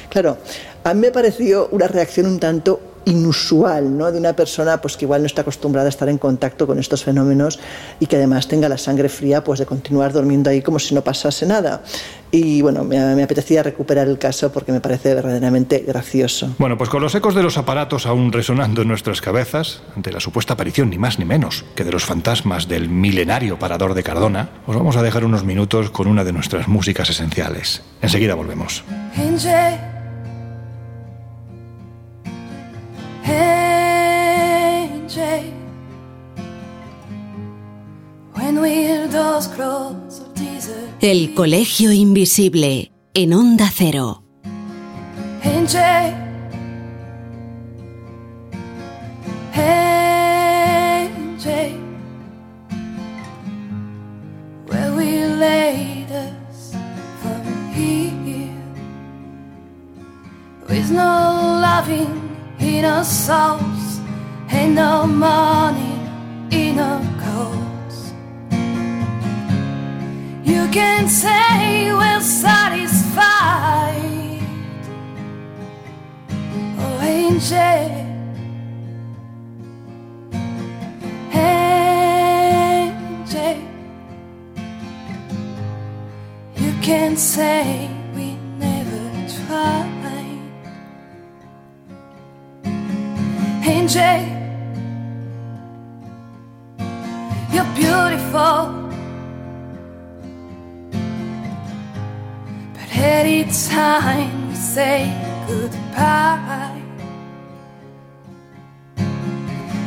Claro, a mí me pareció una reacción un tanto inusual, ¿no? De una persona pues que igual no está acostumbrada a estar en contacto con estos fenómenos y que además tenga la sangre fría pues de continuar durmiendo ahí como si no pasase nada. Y bueno, me, me apetecía recuperar el caso porque me parece verdaderamente gracioso. Bueno, pues con los ecos de los aparatos aún resonando en nuestras cabezas, ante la supuesta aparición ni más ni menos que de los fantasmas del milenario parador de Cardona, os vamos a dejar unos minutos con una de nuestras músicas esenciales. Enseguida volvemos. Angie. Angie. When will those cross of desert El Colegio Invisible en Onda Cero. Where we laid us from here With no loving in our souls And no money in our cause You can say we're satisfied. Oh, angel. Angel. You can say Angel You're beautiful. But any time we say goodbye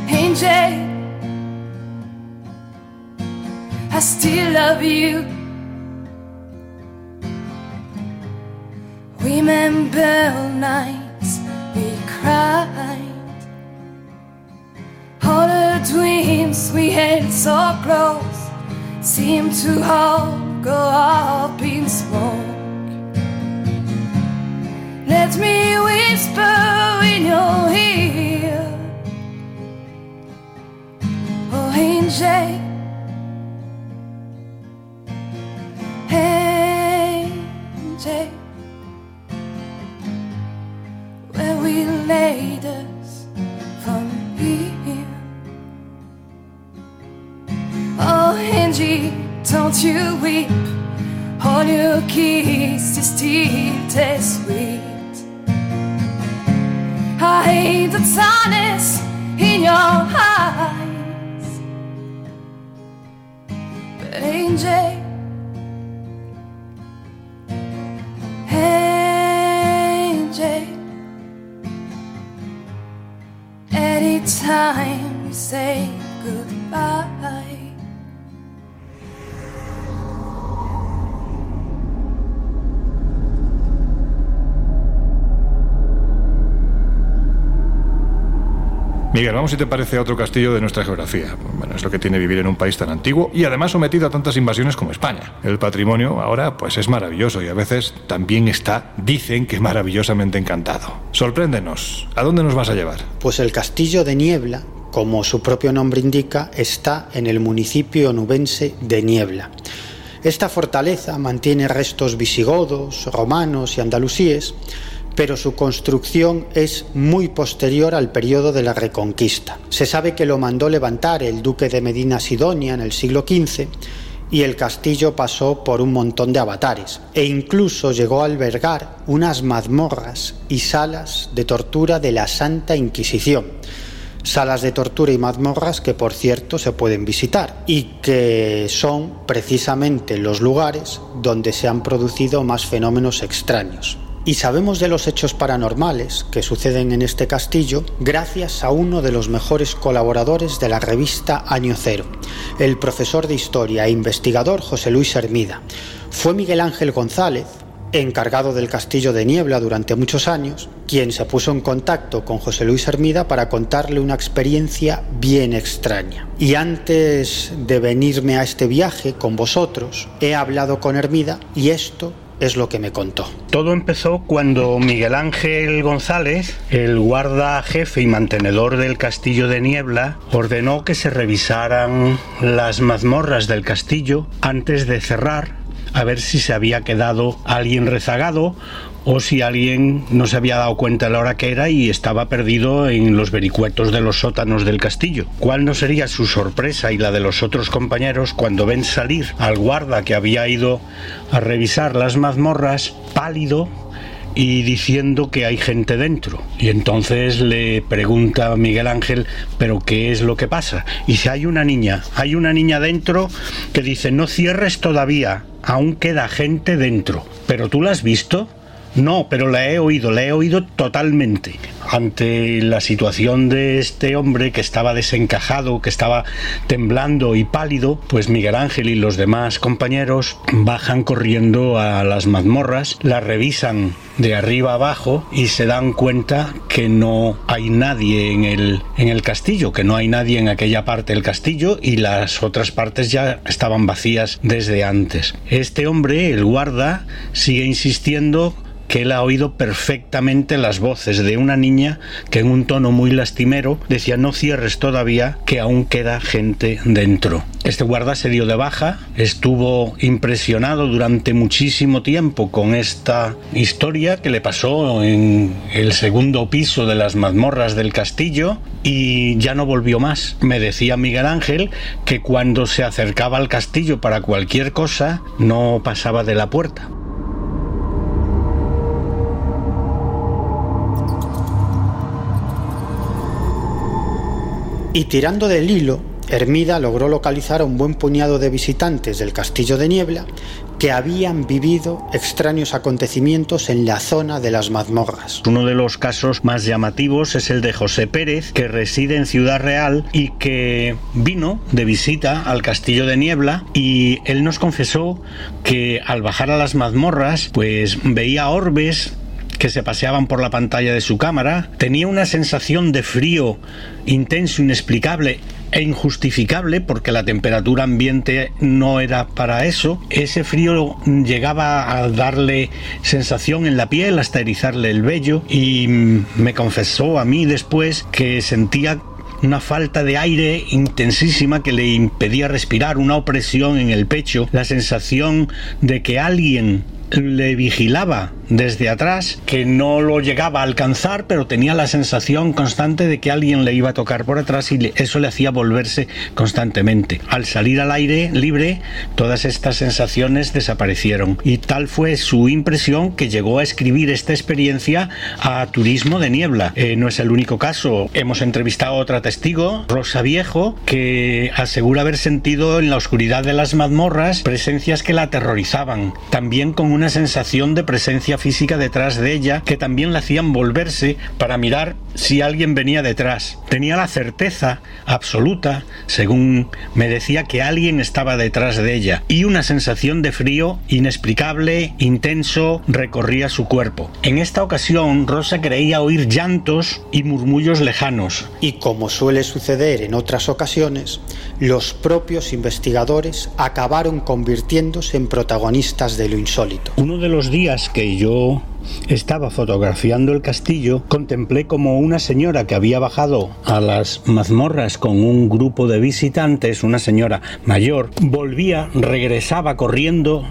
Angel I still love you. Remember nights we cried dreams we had so close Seem to all go up in smoke. Let me whisper in your ear Hey, hey, hey, where we laid Angie, don't you weep. All your kiss is teeth as sweet. I hate the sadness in your eyes. But angel anytime we say goodbye. Miguel, vamos si te parece a otro castillo de nuestra geografía. Bueno, es lo que tiene vivir en un país tan antiguo y además sometido a tantas invasiones como España. El patrimonio ahora pues es maravilloso y a veces también está, dicen que maravillosamente encantado. Sorpréndenos, ¿a dónde nos vas a llevar? Pues el castillo de Niebla, como su propio nombre indica, está en el municipio nubense de Niebla. Esta fortaleza mantiene restos visigodos, romanos y andalusíes, pero su construcción es muy posterior al periodo de la Reconquista. Se sabe que lo mandó levantar el duque de Medina Sidonia en el siglo XV y el castillo pasó por un montón de avatares e incluso llegó a albergar unas mazmorras y salas de tortura de la Santa Inquisición. Salas de tortura y mazmorras que por cierto se pueden visitar y que son precisamente los lugares donde se han producido más fenómenos extraños. Y sabemos de los hechos paranormales que suceden en este castillo gracias a uno de los mejores colaboradores de la revista Año Cero, el profesor de historia e investigador José Luis Hermida. Fue Miguel Ángel González, encargado del castillo de Niebla durante muchos años, quien se puso en contacto con José Luis Hermida para contarle una experiencia bien extraña. Y antes de venirme a este viaje con vosotros, he hablado con Hermida y esto es lo que me contó. Todo empezó cuando Miguel Ángel González, el guarda jefe y mantenedor del castillo de Niebla, ordenó que se revisaran las mazmorras del castillo antes de cerrar a ver si se había quedado alguien rezagado o si alguien no se había dado cuenta de la hora que era y estaba perdido en los vericuetos de los sótanos del castillo. ¿Cuál no sería su sorpresa y la de los otros compañeros cuando ven salir al guarda que había ido a revisar las mazmorras, pálido, y diciendo que hay gente dentro. Y entonces le pregunta Miguel Ángel, pero ¿qué es lo que pasa? Y si hay una niña, hay una niña dentro que dice, no cierres todavía, aún queda gente dentro. ¿Pero tú la has visto? No, pero la he oído, la he oído totalmente. Ante la situación de este hombre que estaba desencajado, que estaba temblando y pálido, pues Miguel Ángel y los demás compañeros bajan corriendo a las mazmorras, la revisan de arriba abajo y se dan cuenta que no hay nadie en el, en el castillo, que no hay nadie en aquella parte del castillo y las otras partes ya estaban vacías desde antes. Este hombre, el guarda, sigue insistiendo que él ha oído perfectamente las voces de una niña que en un tono muy lastimero decía no cierres todavía que aún queda gente dentro. Este guarda se dio de baja, estuvo impresionado durante muchísimo tiempo con esta historia que le pasó en el segundo piso de las mazmorras del castillo y ya no volvió más. Me decía Miguel Ángel que cuando se acercaba al castillo para cualquier cosa no pasaba de la puerta. Y tirando del hilo, Hermida logró localizar a un buen puñado de visitantes del Castillo de Niebla que habían vivido extraños acontecimientos en la zona de las mazmorras. Uno de los casos más llamativos es el de José Pérez, que reside en Ciudad Real y que vino de visita al Castillo de Niebla y él nos confesó que al bajar a las mazmorras pues veía orbes que se paseaban por la pantalla de su cámara, tenía una sensación de frío intenso, inexplicable e injustificable porque la temperatura ambiente no era para eso. Ese frío llegaba a darle sensación en la piel, hasta erizarle el vello y me confesó a mí después que sentía una falta de aire intensísima que le impedía respirar, una opresión en el pecho, la sensación de que alguien le vigilaba desde atrás, que no lo llegaba a alcanzar, pero tenía la sensación constante de que alguien le iba a tocar por atrás y eso le hacía volverse constantemente. Al salir al aire libre, todas estas sensaciones desaparecieron y tal fue su impresión que llegó a escribir esta experiencia a Turismo de Niebla. Eh, no es el único caso. Hemos entrevistado a otra testigo, Rosa Viejo, que asegura haber sentido en la oscuridad de las mazmorras presencias que la aterrorizaban, también con una sensación de presencia física detrás de ella que también la hacían volverse para mirar si alguien venía detrás. Tenía la certeza absoluta, según me decía, que alguien estaba detrás de ella y una sensación de frío inexplicable, intenso, recorría su cuerpo. En esta ocasión, Rosa creía oír llantos y murmullos lejanos. Y como suele suceder en otras ocasiones, los propios investigadores acabaron convirtiéndose en protagonistas de lo insólito. Uno de los días que yo estaba fotografiando el castillo, contemplé como una señora que había bajado a las mazmorras con un grupo de visitantes, una señora mayor, volvía, regresaba corriendo,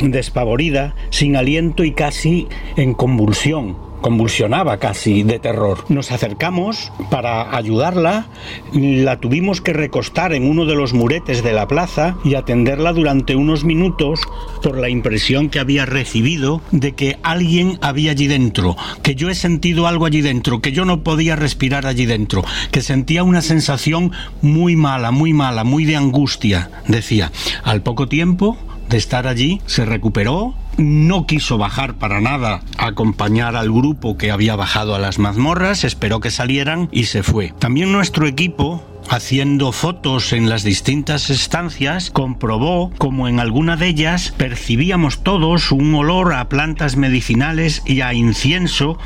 despavorida, sin aliento y casi en convulsión convulsionaba casi de terror. Nos acercamos para ayudarla, la tuvimos que recostar en uno de los muretes de la plaza y atenderla durante unos minutos por la impresión que había recibido de que alguien había allí dentro, que yo he sentido algo allí dentro, que yo no podía respirar allí dentro, que sentía una sensación muy mala, muy mala, muy de angustia, decía. Al poco tiempo de estar allí, se recuperó, no quiso bajar para nada a acompañar al grupo que había bajado a las mazmorras, esperó que salieran y se fue. También nuestro equipo haciendo fotos en las distintas estancias, comprobó como en alguna de ellas percibíamos todos un olor a plantas medicinales y a incienso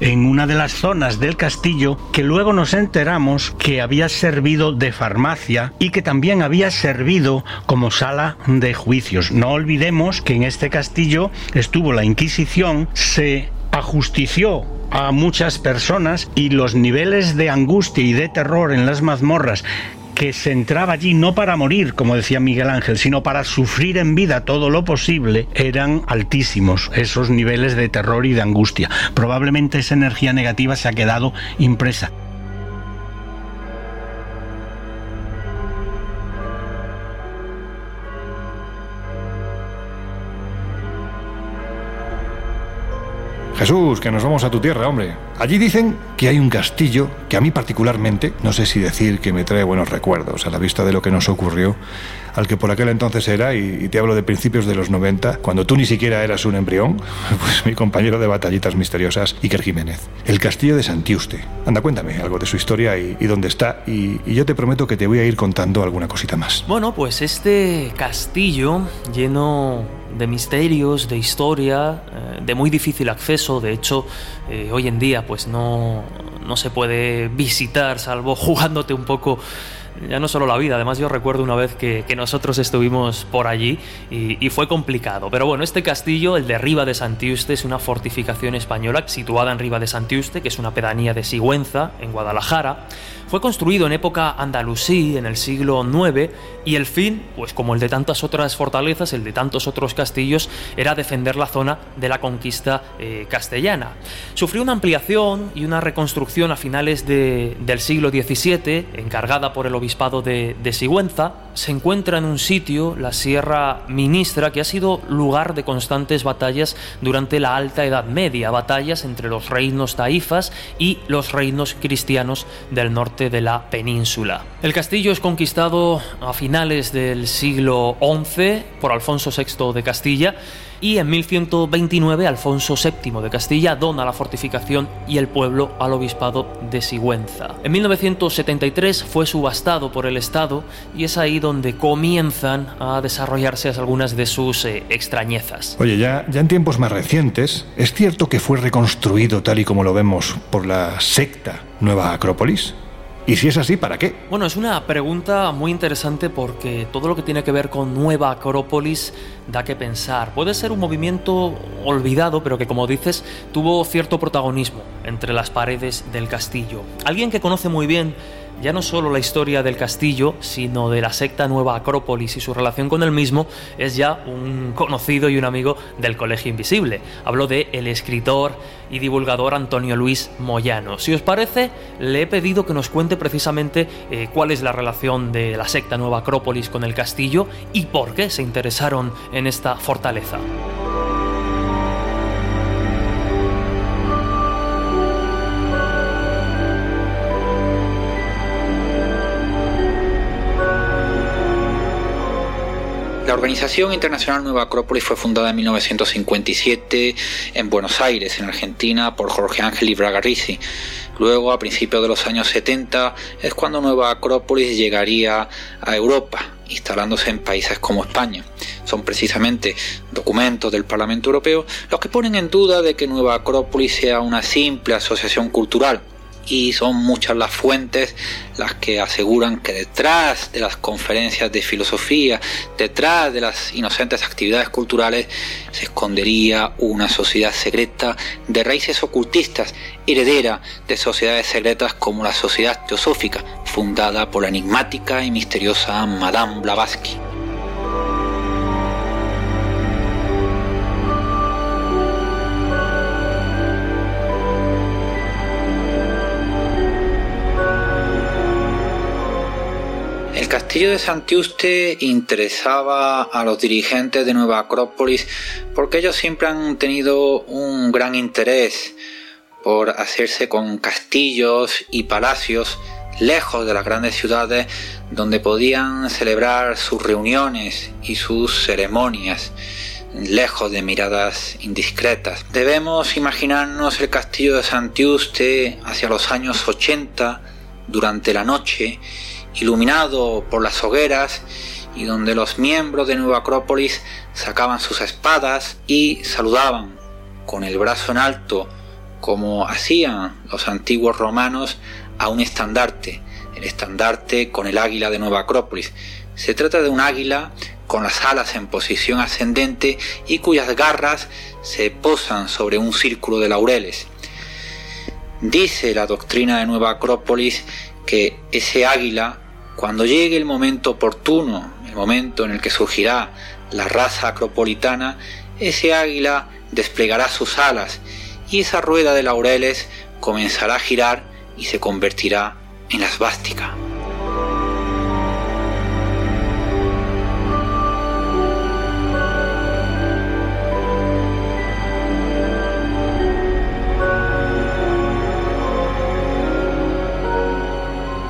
en una de las zonas del castillo que luego nos enteramos que había servido de farmacia y que también había servido como sala de juicios. No olvidemos que en este castillo estuvo la Inquisición, se ajustició a muchas personas y los niveles de angustia y de terror en las mazmorras que se entraba allí no para morir, como decía Miguel Ángel, sino para sufrir en vida todo lo posible, eran altísimos esos niveles de terror y de angustia. Probablemente esa energía negativa se ha quedado impresa. Jesús, que nos vamos a tu tierra, hombre. Allí dicen que hay un castillo que a mí particularmente, no sé si decir que me trae buenos recuerdos a la vista de lo que nos ocurrió, al que por aquel entonces era, y, te hablo de principios de los 90, cuando tú ni siquiera eras un embrión, pues mi compañero de batallitas misteriosas, Iker Jiménez. El castillo de Santiuste. Anda, cuéntame algo de su historia y, dónde está, y, y yo te prometo que te voy a ir contando alguna cosita más. Bueno, pues este castillo lleno de misterios, de historia, eh, de muy difícil acceso. De hecho, eh, hoy en día pues no, no se puede visitar salvo jugándote un poco ya no solo la vida, además yo recuerdo una vez que, nosotros estuvimos por allí y, y, fue complicado. Pero bueno, este castillo, el de Riva de Santiuste, es una fortificación española situada en Riva de Santiuste, que es una pedanía de Sigüenza, en Guadalajara. Fue construido en época andalusí, en el siglo IX, y el fin, pues como el de tantas otras fortalezas, el de tantos otros castillos, era defender la zona de la conquista eh, castellana. Sufrió una ampliación y una reconstrucción a finales del siglo XVII, encargada por el obispado de, de Sigüenza. Se encuentra en un sitio, la Sierra Ministra, que ha sido lugar de constantes batallas durante la Alta Edad Media, batallas entre los reinos taifas y los reinos cristianos del norte de la península. El castillo es conquistado a finales del siglo XI por Alfonso VI de Castilla y en 1129 Alfonso VII de Castilla dona la fortificación y el pueblo al obispado de Sigüenza. En 1973 fue subastado por el Estado y es ahí donde comienzan a desarrollarse algunas de sus eh, extrañezas. Oye, ya, ya en tiempos más recientes, ¿es cierto que fue reconstruido tal y como lo vemos por la secta Nueva Acrópolis? Y si es así, ¿para qué? Bueno, es una pregunta muy interesante porque todo lo que tiene que ver con Nueva Acrópolis da que pensar. Puede ser un movimiento olvidado, pero que como dices, tuvo cierto protagonismo entre las paredes del castillo. Alguien que conoce muy bien ya no solo la historia del castillo, sino de la secta Nueva Acrópolis y su relación con el mismo, es ya un conocido y un amigo del Colegio Invisible. Hablo de el escritor y divulgador Antonio Luis Moyano. Si os parece, le he pedido que nos cuente precisamente eh, cuál es la relación de la secta Nueva Acrópolis con el castillo y por qué se interesaron en esta fortaleza. Organización Internacional Nueva Acrópolis fue fundada en 1957 en Buenos Aires, en Argentina, por Jorge Ángel y Braga Luego, a principios de los años 70, es cuando Nueva Acrópolis llegaría a Europa, instalándose en países como España. Son precisamente documentos del Parlamento Europeo los que ponen en duda de que Nueva Acrópolis sea una simple asociación cultural y son muchas las fuentes las que aseguran que detrás de las conferencias de filosofía, detrás de las inocentes actividades culturales, se escondería una sociedad secreta de raíces ocultistas, heredera de sociedades secretas como la sociedad teosófica, fundada por la enigmática y misteriosa Madame Blavatsky. Castillo de Santiuste interesaba a los dirigentes de Nueva Acrópolis porque ellos siempre han tenido un gran interés por hacerse con castillos y palacios lejos de las grandes ciudades donde podían celebrar sus reuniones y sus ceremonias lejos de miradas indiscretas. Debemos imaginarnos el castillo de Santiuste hacia los años 80 durante la noche iluminado por las hogueras y donde los miembros de Nueva Acrópolis sacaban sus espadas y saludaban con el brazo en alto como hacían los antiguos romanos a un estandarte, el estandarte con el águila de Nueva Acrópolis. Se trata de un águila con las alas en posición ascendente y cuyas garras se posan sobre un círculo de laureles. Dice la doctrina de Nueva Acrópolis que ese águila cuando llegue el momento oportuno, el momento en el que surgirá la raza acropolitana, ese águila desplegará sus alas y esa rueda de laureles comenzará a girar y se convertirá en la svástica.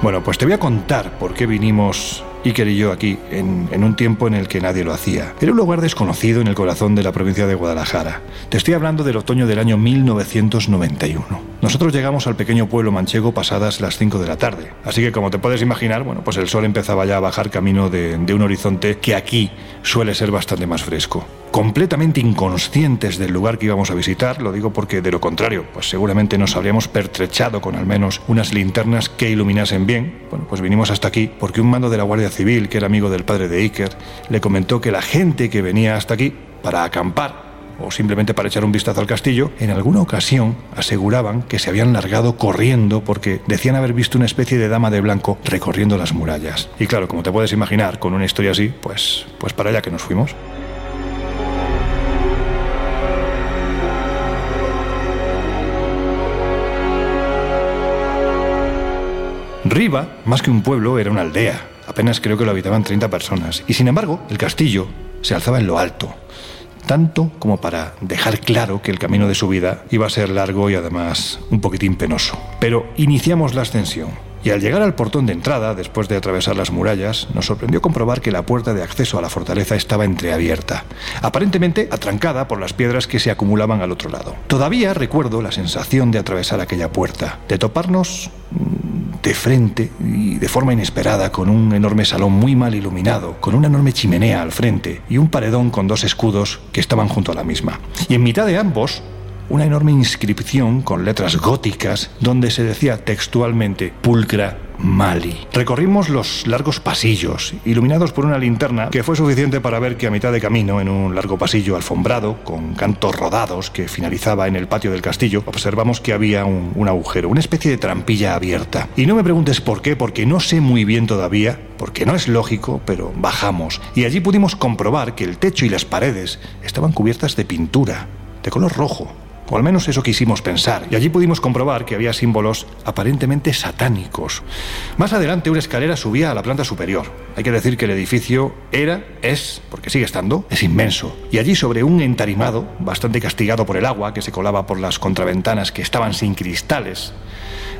Bueno, pues te voy a contar por qué vinimos Iker y yo aquí en, en, un tiempo en el que nadie lo hacía. Era un lugar desconocido en el corazón de la provincia de Guadalajara. Te estoy hablando del otoño del año 1991. Nosotros llegamos al pequeño pueblo manchego pasadas las 5 de la tarde. Así que como te puedes imaginar, bueno, pues el sol empezaba ya a bajar camino de, de un horizonte que aquí suele ser bastante más fresco completamente inconscientes del lugar que íbamos a visitar, lo digo porque de lo contrario, pues seguramente nos habríamos pertrechado con al menos unas linternas que iluminasen bien. Bueno, pues vinimos hasta aquí porque un mando de la Guardia Civil, que era amigo del padre de Iker, le comentó que la gente que venía hasta aquí para acampar o simplemente para echar un vistazo al castillo, en alguna ocasión aseguraban que se habían largado corriendo porque decían haber visto una especie de dama de blanco recorriendo las murallas. Y claro, como te puedes imaginar, con una historia así, pues, pues para allá que nos fuimos. Riva, más que un pueblo, era una aldea. Apenas creo que lo habitaban 30 personas. Y sin embargo, el castillo se alzaba en lo alto, tanto como para dejar claro que el camino de subida iba a ser largo y además un poquitín penoso. Pero iniciamos la ascensión. Y al llegar al portón de entrada, después de atravesar las murallas, nos sorprendió comprobar que la puerta de acceso a la fortaleza estaba entreabierta, aparentemente atrancada por las piedras que se acumulaban al otro lado. Todavía recuerdo la sensación de atravesar aquella puerta, de toparnos de frente y de forma inesperada con un enorme salón muy mal iluminado, con una enorme chimenea al frente y un paredón con dos escudos que estaban junto a la misma. Y en mitad de ambos una enorme inscripción con letras góticas donde se decía textualmente Pulcra Mali. Recorrimos los largos pasillos, iluminados por una linterna que fue suficiente para ver que a mitad de camino, en un largo pasillo alfombrado, con cantos rodados que finalizaba en el patio del castillo, observamos que había un, un agujero, una especie de trampilla abierta. Y no me preguntes por qué, porque no sé muy bien todavía, porque no es lógico, pero bajamos. Y allí pudimos comprobar que el techo y las paredes estaban cubiertas de pintura, de color rojo, o al menos eso quisimos pensar, y allí pudimos comprobar que había símbolos aparentemente satánicos. Más adelante una escalera subía a la planta superior. Hay que decir que el edificio era, es, porque sigue estando, es inmenso. Y allí sobre un entarimado, bastante castigado por el agua que se colaba por las contraventanas que estaban sin cristales,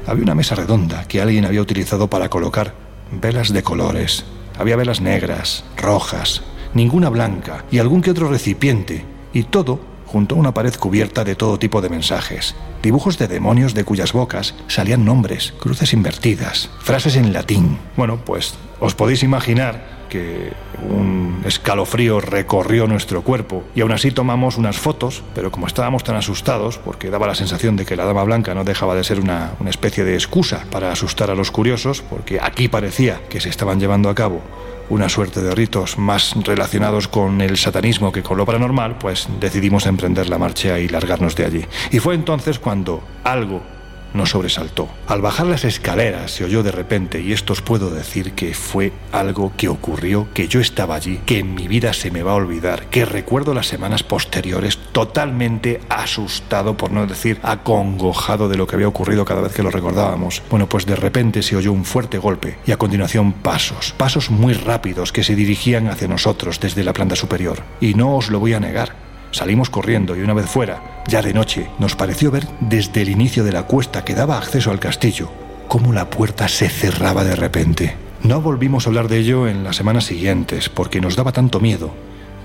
había una mesa redonda que alguien había utilizado para colocar velas de colores. Había velas negras, rojas, ninguna blanca y algún que otro recipiente, y todo junto a una pared cubierta de todo tipo de mensajes, dibujos de demonios de cuyas bocas salían nombres, cruces invertidas, frases en latín. Bueno, pues os podéis imaginar que un escalofrío recorrió nuestro cuerpo y aún así tomamos unas fotos, pero como estábamos tan asustados, porque daba la sensación de que la Dama Blanca no dejaba de ser una, una especie de excusa para asustar a los curiosos, porque aquí parecía que se estaban llevando a cabo una suerte de ritos más relacionados con el satanismo que con lo paranormal, pues decidimos emprender la marcha y largarnos de allí. Y fue entonces cuando algo nos sobresaltó. Al bajar las escaleras se oyó de repente, y esto os puedo decir que fue algo que ocurrió, que yo estaba allí, que en mi vida se me va a olvidar, que recuerdo las semanas posteriores totalmente asustado, por no decir acongojado de lo que había ocurrido cada vez que lo recordábamos. Bueno, pues de repente se oyó un fuerte golpe y a continuación pasos, pasos muy rápidos que se dirigían hacia nosotros desde la planta superior. Y no os lo voy a negar, Salimos corriendo y una vez fuera, ya de noche, nos pareció ver desde el inicio de la cuesta que daba acceso al castillo cómo la puerta se cerraba de repente. No volvimos a hablar de ello en las semanas siguientes porque nos daba tanto miedo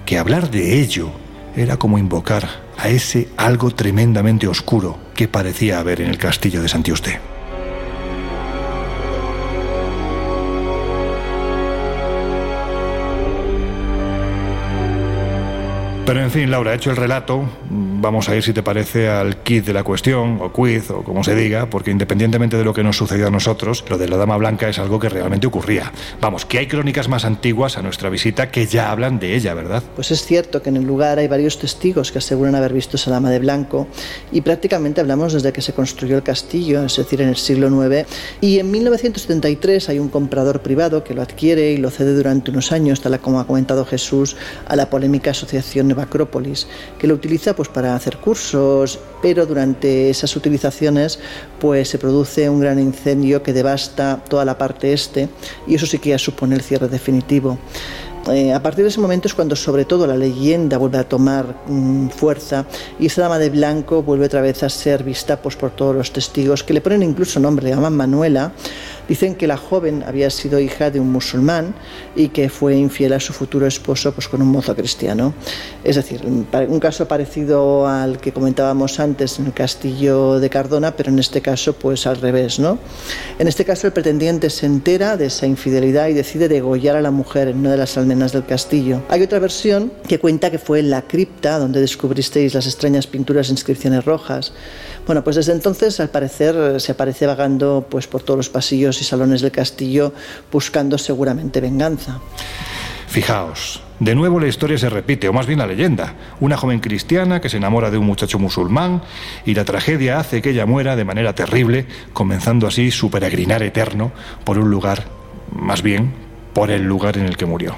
que hablar de ello era como invocar a ese algo tremendamente oscuro que parecía haber en el castillo de Santiuste. Pero en fin, Laura, hecho el relato, vamos a ir, si te parece, al kit de la cuestión, o quiz, o como se diga, porque independientemente de lo que nos sucedió a nosotros, lo de la Dama Blanca es algo que realmente ocurría. Vamos, que hay crónicas más antiguas a nuestra visita que ya hablan de ella, ¿verdad? Pues es cierto que en el lugar hay varios testigos que aseguran haber visto esa Dama de Blanco, y prácticamente hablamos desde que se construyó el castillo, es decir, en el siglo IX. Y en 1973 hay un comprador privado que lo adquiere y lo cede durante unos años, tal como ha comentado Jesús, a la polémica asociación Acrópolis, que lo utiliza pues para hacer cursos, pero durante esas utilizaciones pues se produce un gran incendio que devasta toda la parte este y eso sí que ya supone el cierre definitivo. Eh, a partir de ese momento es cuando sobre todo la leyenda vuelve a tomar mm, fuerza y esa dama de blanco vuelve otra vez a ser vista pues, por todos los testigos que le ponen incluso nombre, le llaman Manuela Dicen que la joven había sido hija de un musulmán y que fue infiel a su futuro esposo pues, con un mozo cristiano. Es decir, un caso parecido al que comentábamos antes en el castillo de Cardona, pero en este caso pues al revés. ¿no? En este caso el pretendiente se entera de esa infidelidad y decide degollar a la mujer en una de las almenas del castillo. Hay otra versión que cuenta que fue en la cripta donde descubristeis las extrañas pinturas e inscripciones rojas. Bueno, pues desde entonces al parecer se aparece vagando pues por todos los pasillos y salones del castillo buscando seguramente venganza. Fijaos, de nuevo la historia se repite, o más bien la leyenda. Una joven cristiana que se enamora de un muchacho musulmán y la tragedia hace que ella muera de manera terrible, comenzando así su peregrinar eterno por un lugar, más bien por el lugar en el que murió.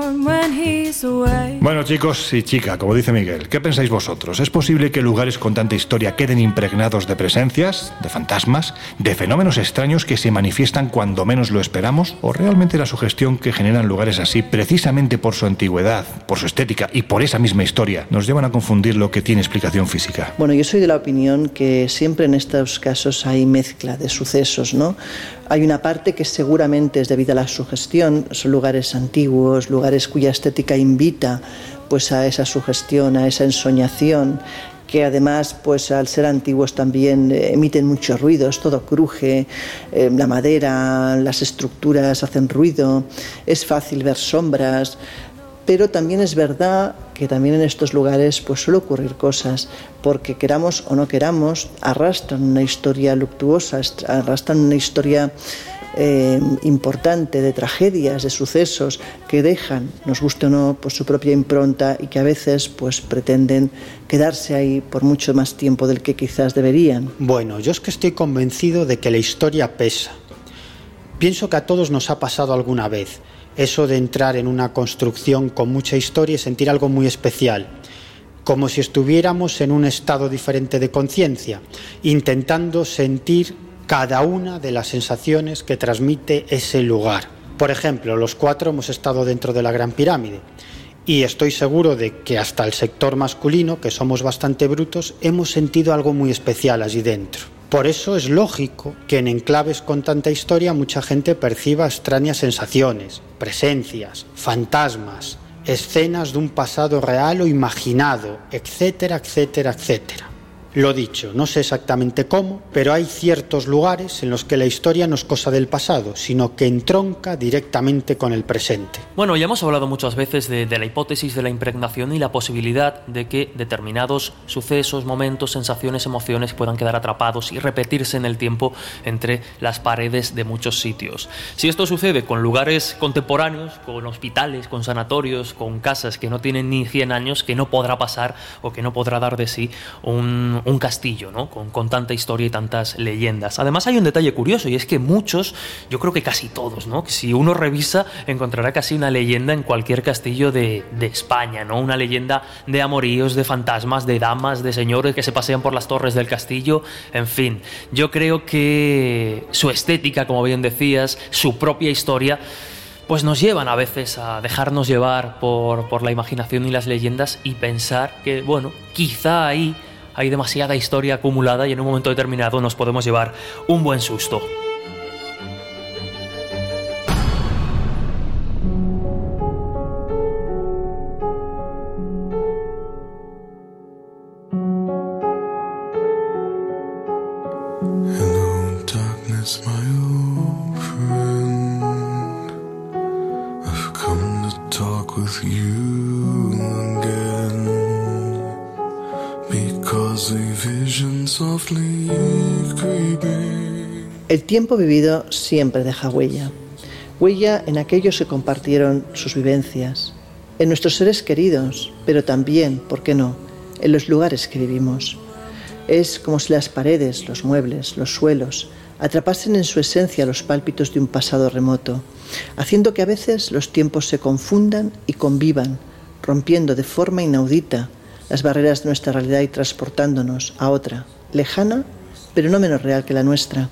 Bueno chicos y chica, como dice Miguel, ¿qué pensáis vosotros? ¿Es posible que lugares con tanta historia queden impregnados de presencias, de fantasmas, de fenómenos extraños que se manifiestan cuando menos lo esperamos? ¿O realmente la sugestión que generan lugares así, precisamente por su antigüedad, por su estética y por esa misma historia, nos llevan a confundir lo que tiene explicación física? Bueno, yo soy de la opinión que siempre en estos casos hay mezcla de sucesos, ¿no? Hay una parte que seguramente es debido a la sugestión, son lugares antiguos, lugares cuya estética invita pues a esa sugestión, a esa ensoñación que además, pues al ser antiguos también eh, emiten muchos ruidos, todo cruje, eh, la madera, las estructuras hacen ruido, es fácil ver sombras, pero también es verdad que también en estos lugares pues ocurrir cosas, porque queramos o no queramos, arrastran una historia luctuosa, arrastran una historia eh, importante de tragedias, de sucesos que dejan, nos guste o no, pues su propia impronta y que a veces pues pretenden quedarse ahí por mucho más tiempo del que quizás deberían. Bueno, yo es que estoy convencido de que la historia pesa. Pienso que a todos nos ha pasado alguna vez eso de entrar en una construcción con mucha historia y sentir algo muy especial, como si estuviéramos en un estado diferente de conciencia, intentando sentir cada una de las sensaciones que transmite ese lugar. Por ejemplo, los cuatro hemos estado dentro de la Gran Pirámide y estoy seguro de que hasta el sector masculino, que somos bastante brutos, hemos sentido algo muy especial allí dentro. Por eso es lógico que en enclaves con tanta historia mucha gente perciba extrañas sensaciones, presencias, fantasmas, escenas de un pasado real o imaginado, etcétera, etcétera, etcétera. Lo dicho, no sé exactamente cómo, pero hay ciertos lugares en los que la historia no es cosa del pasado, sino que entronca directamente con el presente. Bueno, ya hemos hablado muchas veces de, la hipótesis de la impregnación y la posibilidad de que determinados sucesos, momentos, sensaciones, emociones puedan quedar atrapados y repetirse en el tiempo entre las paredes de muchos sitios. Si esto sucede con lugares contemporáneos, con hospitales, con sanatorios, con casas que no tienen ni 100 años, que no podrá pasar o que no podrá dar de sí un un, castillo, ¿no? Con, con, tanta historia y tantas leyendas. Además hay un detalle curioso y es que muchos, yo creo que casi todos, ¿no? Si uno revisa encontrará casi una leyenda en cualquier castillo de, de España, ¿no? Una leyenda de amoríos, de fantasmas, de damas, de señores que se pasean por las torres del castillo, en fin. Yo creo que su estética, como bien decías, su propia historia, pues nos llevan a veces a dejarnos llevar por, por, la imaginación y las leyendas y pensar que, bueno, quizá ahí hay demasiada historia acumulada y en un momento determinado nos podemos llevar un buen susto. Tiempo vivido siempre deja huella. Huella en aquellos que compartieron sus vivencias, en nuestros seres queridos, pero también, ¿por qué no?, en los lugares que vivimos. Es como si las paredes, los muebles, los suelos, atrapasen en su esencia los pálpitos de un pasado remoto, haciendo que a veces los tiempos se confundan y convivan, rompiendo de forma inaudita las barreras de nuestra realidad y transportándonos a otra, lejana, pero no menos real que la nuestra.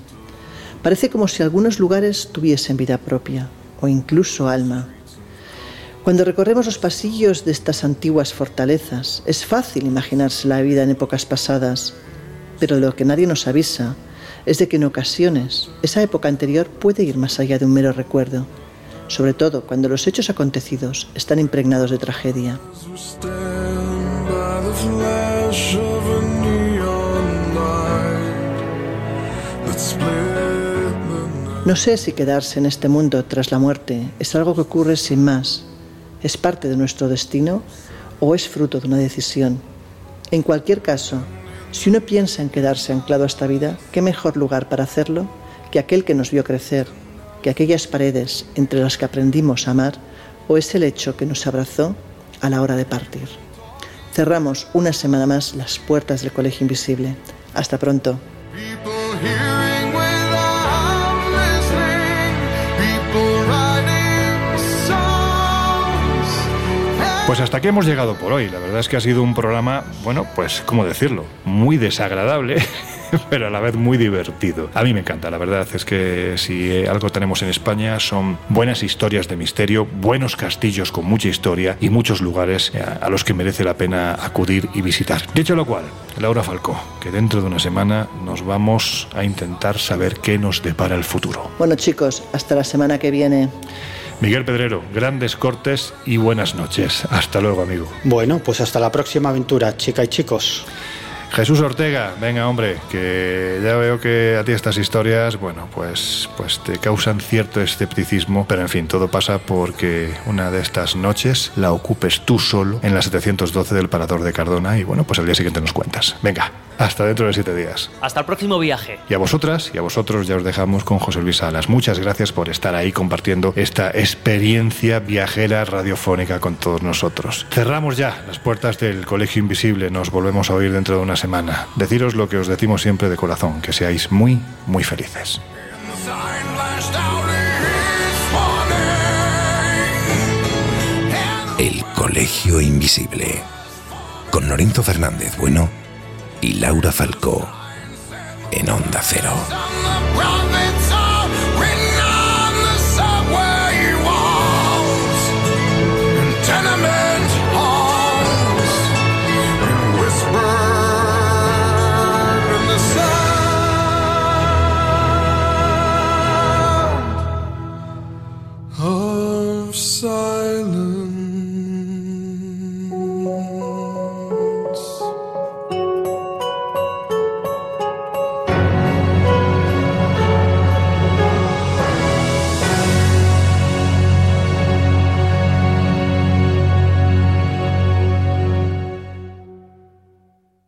Parece como si algunos lugares tuviesen vida propia o incluso alma. Cuando recorremos los pasillos de estas antiguas fortalezas, es fácil imaginarse la vida en épocas pasadas, pero lo que nadie nos avisa es de que en ocasiones esa época anterior puede ir más allá de un mero recuerdo, sobre todo cuando los hechos acontecidos están impregnados de tragedia. No sé si quedarse en este mundo tras la muerte es algo que ocurre sin más, es parte de nuestro destino o es fruto de una decisión. En cualquier caso, si uno piensa en quedarse anclado a esta vida, ¿qué mejor lugar para hacerlo que aquel que nos vio crecer, que aquellas paredes entre las que aprendimos a amar o es el hecho que nos abrazó a la hora de partir? Cerramos una semana más las puertas del Colegio Invisible. Hasta pronto. Pues hasta aquí hemos llegado por hoy. La verdad es que ha sido un programa, bueno, pues, ¿cómo decirlo? Muy desagradable. pero a la vez muy divertido. A mí me encanta, la verdad es que si algo tenemos en España son buenas historias de misterio, buenos castillos con mucha historia y muchos lugares eh, a los que merece la pena acudir y visitar. Dicho lo cual, Laura Falcó, que dentro de una semana nos vamos a intentar saber qué nos depara el futuro. Bueno chicos, hasta la semana que viene. Miguel Pedrero, grandes cortes y buenas noches. Hasta luego, amigo. Bueno, pues hasta la próxima aventura, chica y chicos. Jesús Ortega, venga hombre, que ya veo que a ti estas historias, bueno, pues, pues te causan cierto escepticismo, pero en fin, todo pasa porque una de estas noches la ocupes tú solo en la 712 del Parador de Cardona y bueno, pues al día siguiente nos cuentas. Venga, hasta dentro de siete días. Hasta el próximo viaje. Y a vosotras y a vosotros ya os dejamos con José Luis Salas. Muchas gracias por estar ahí compartiendo esta experiencia viajera radiofónica con todos nosotros. Cerramos ya las puertas del Colegio Invisible, nos volvemos a oír dentro de una semana. Deciros lo que os decimos siempre de corazón, que seáis muy, muy felices. El Colegio Invisible. Con Lorenzo Fernández Bueno y Laura Falcó en Onda Cero.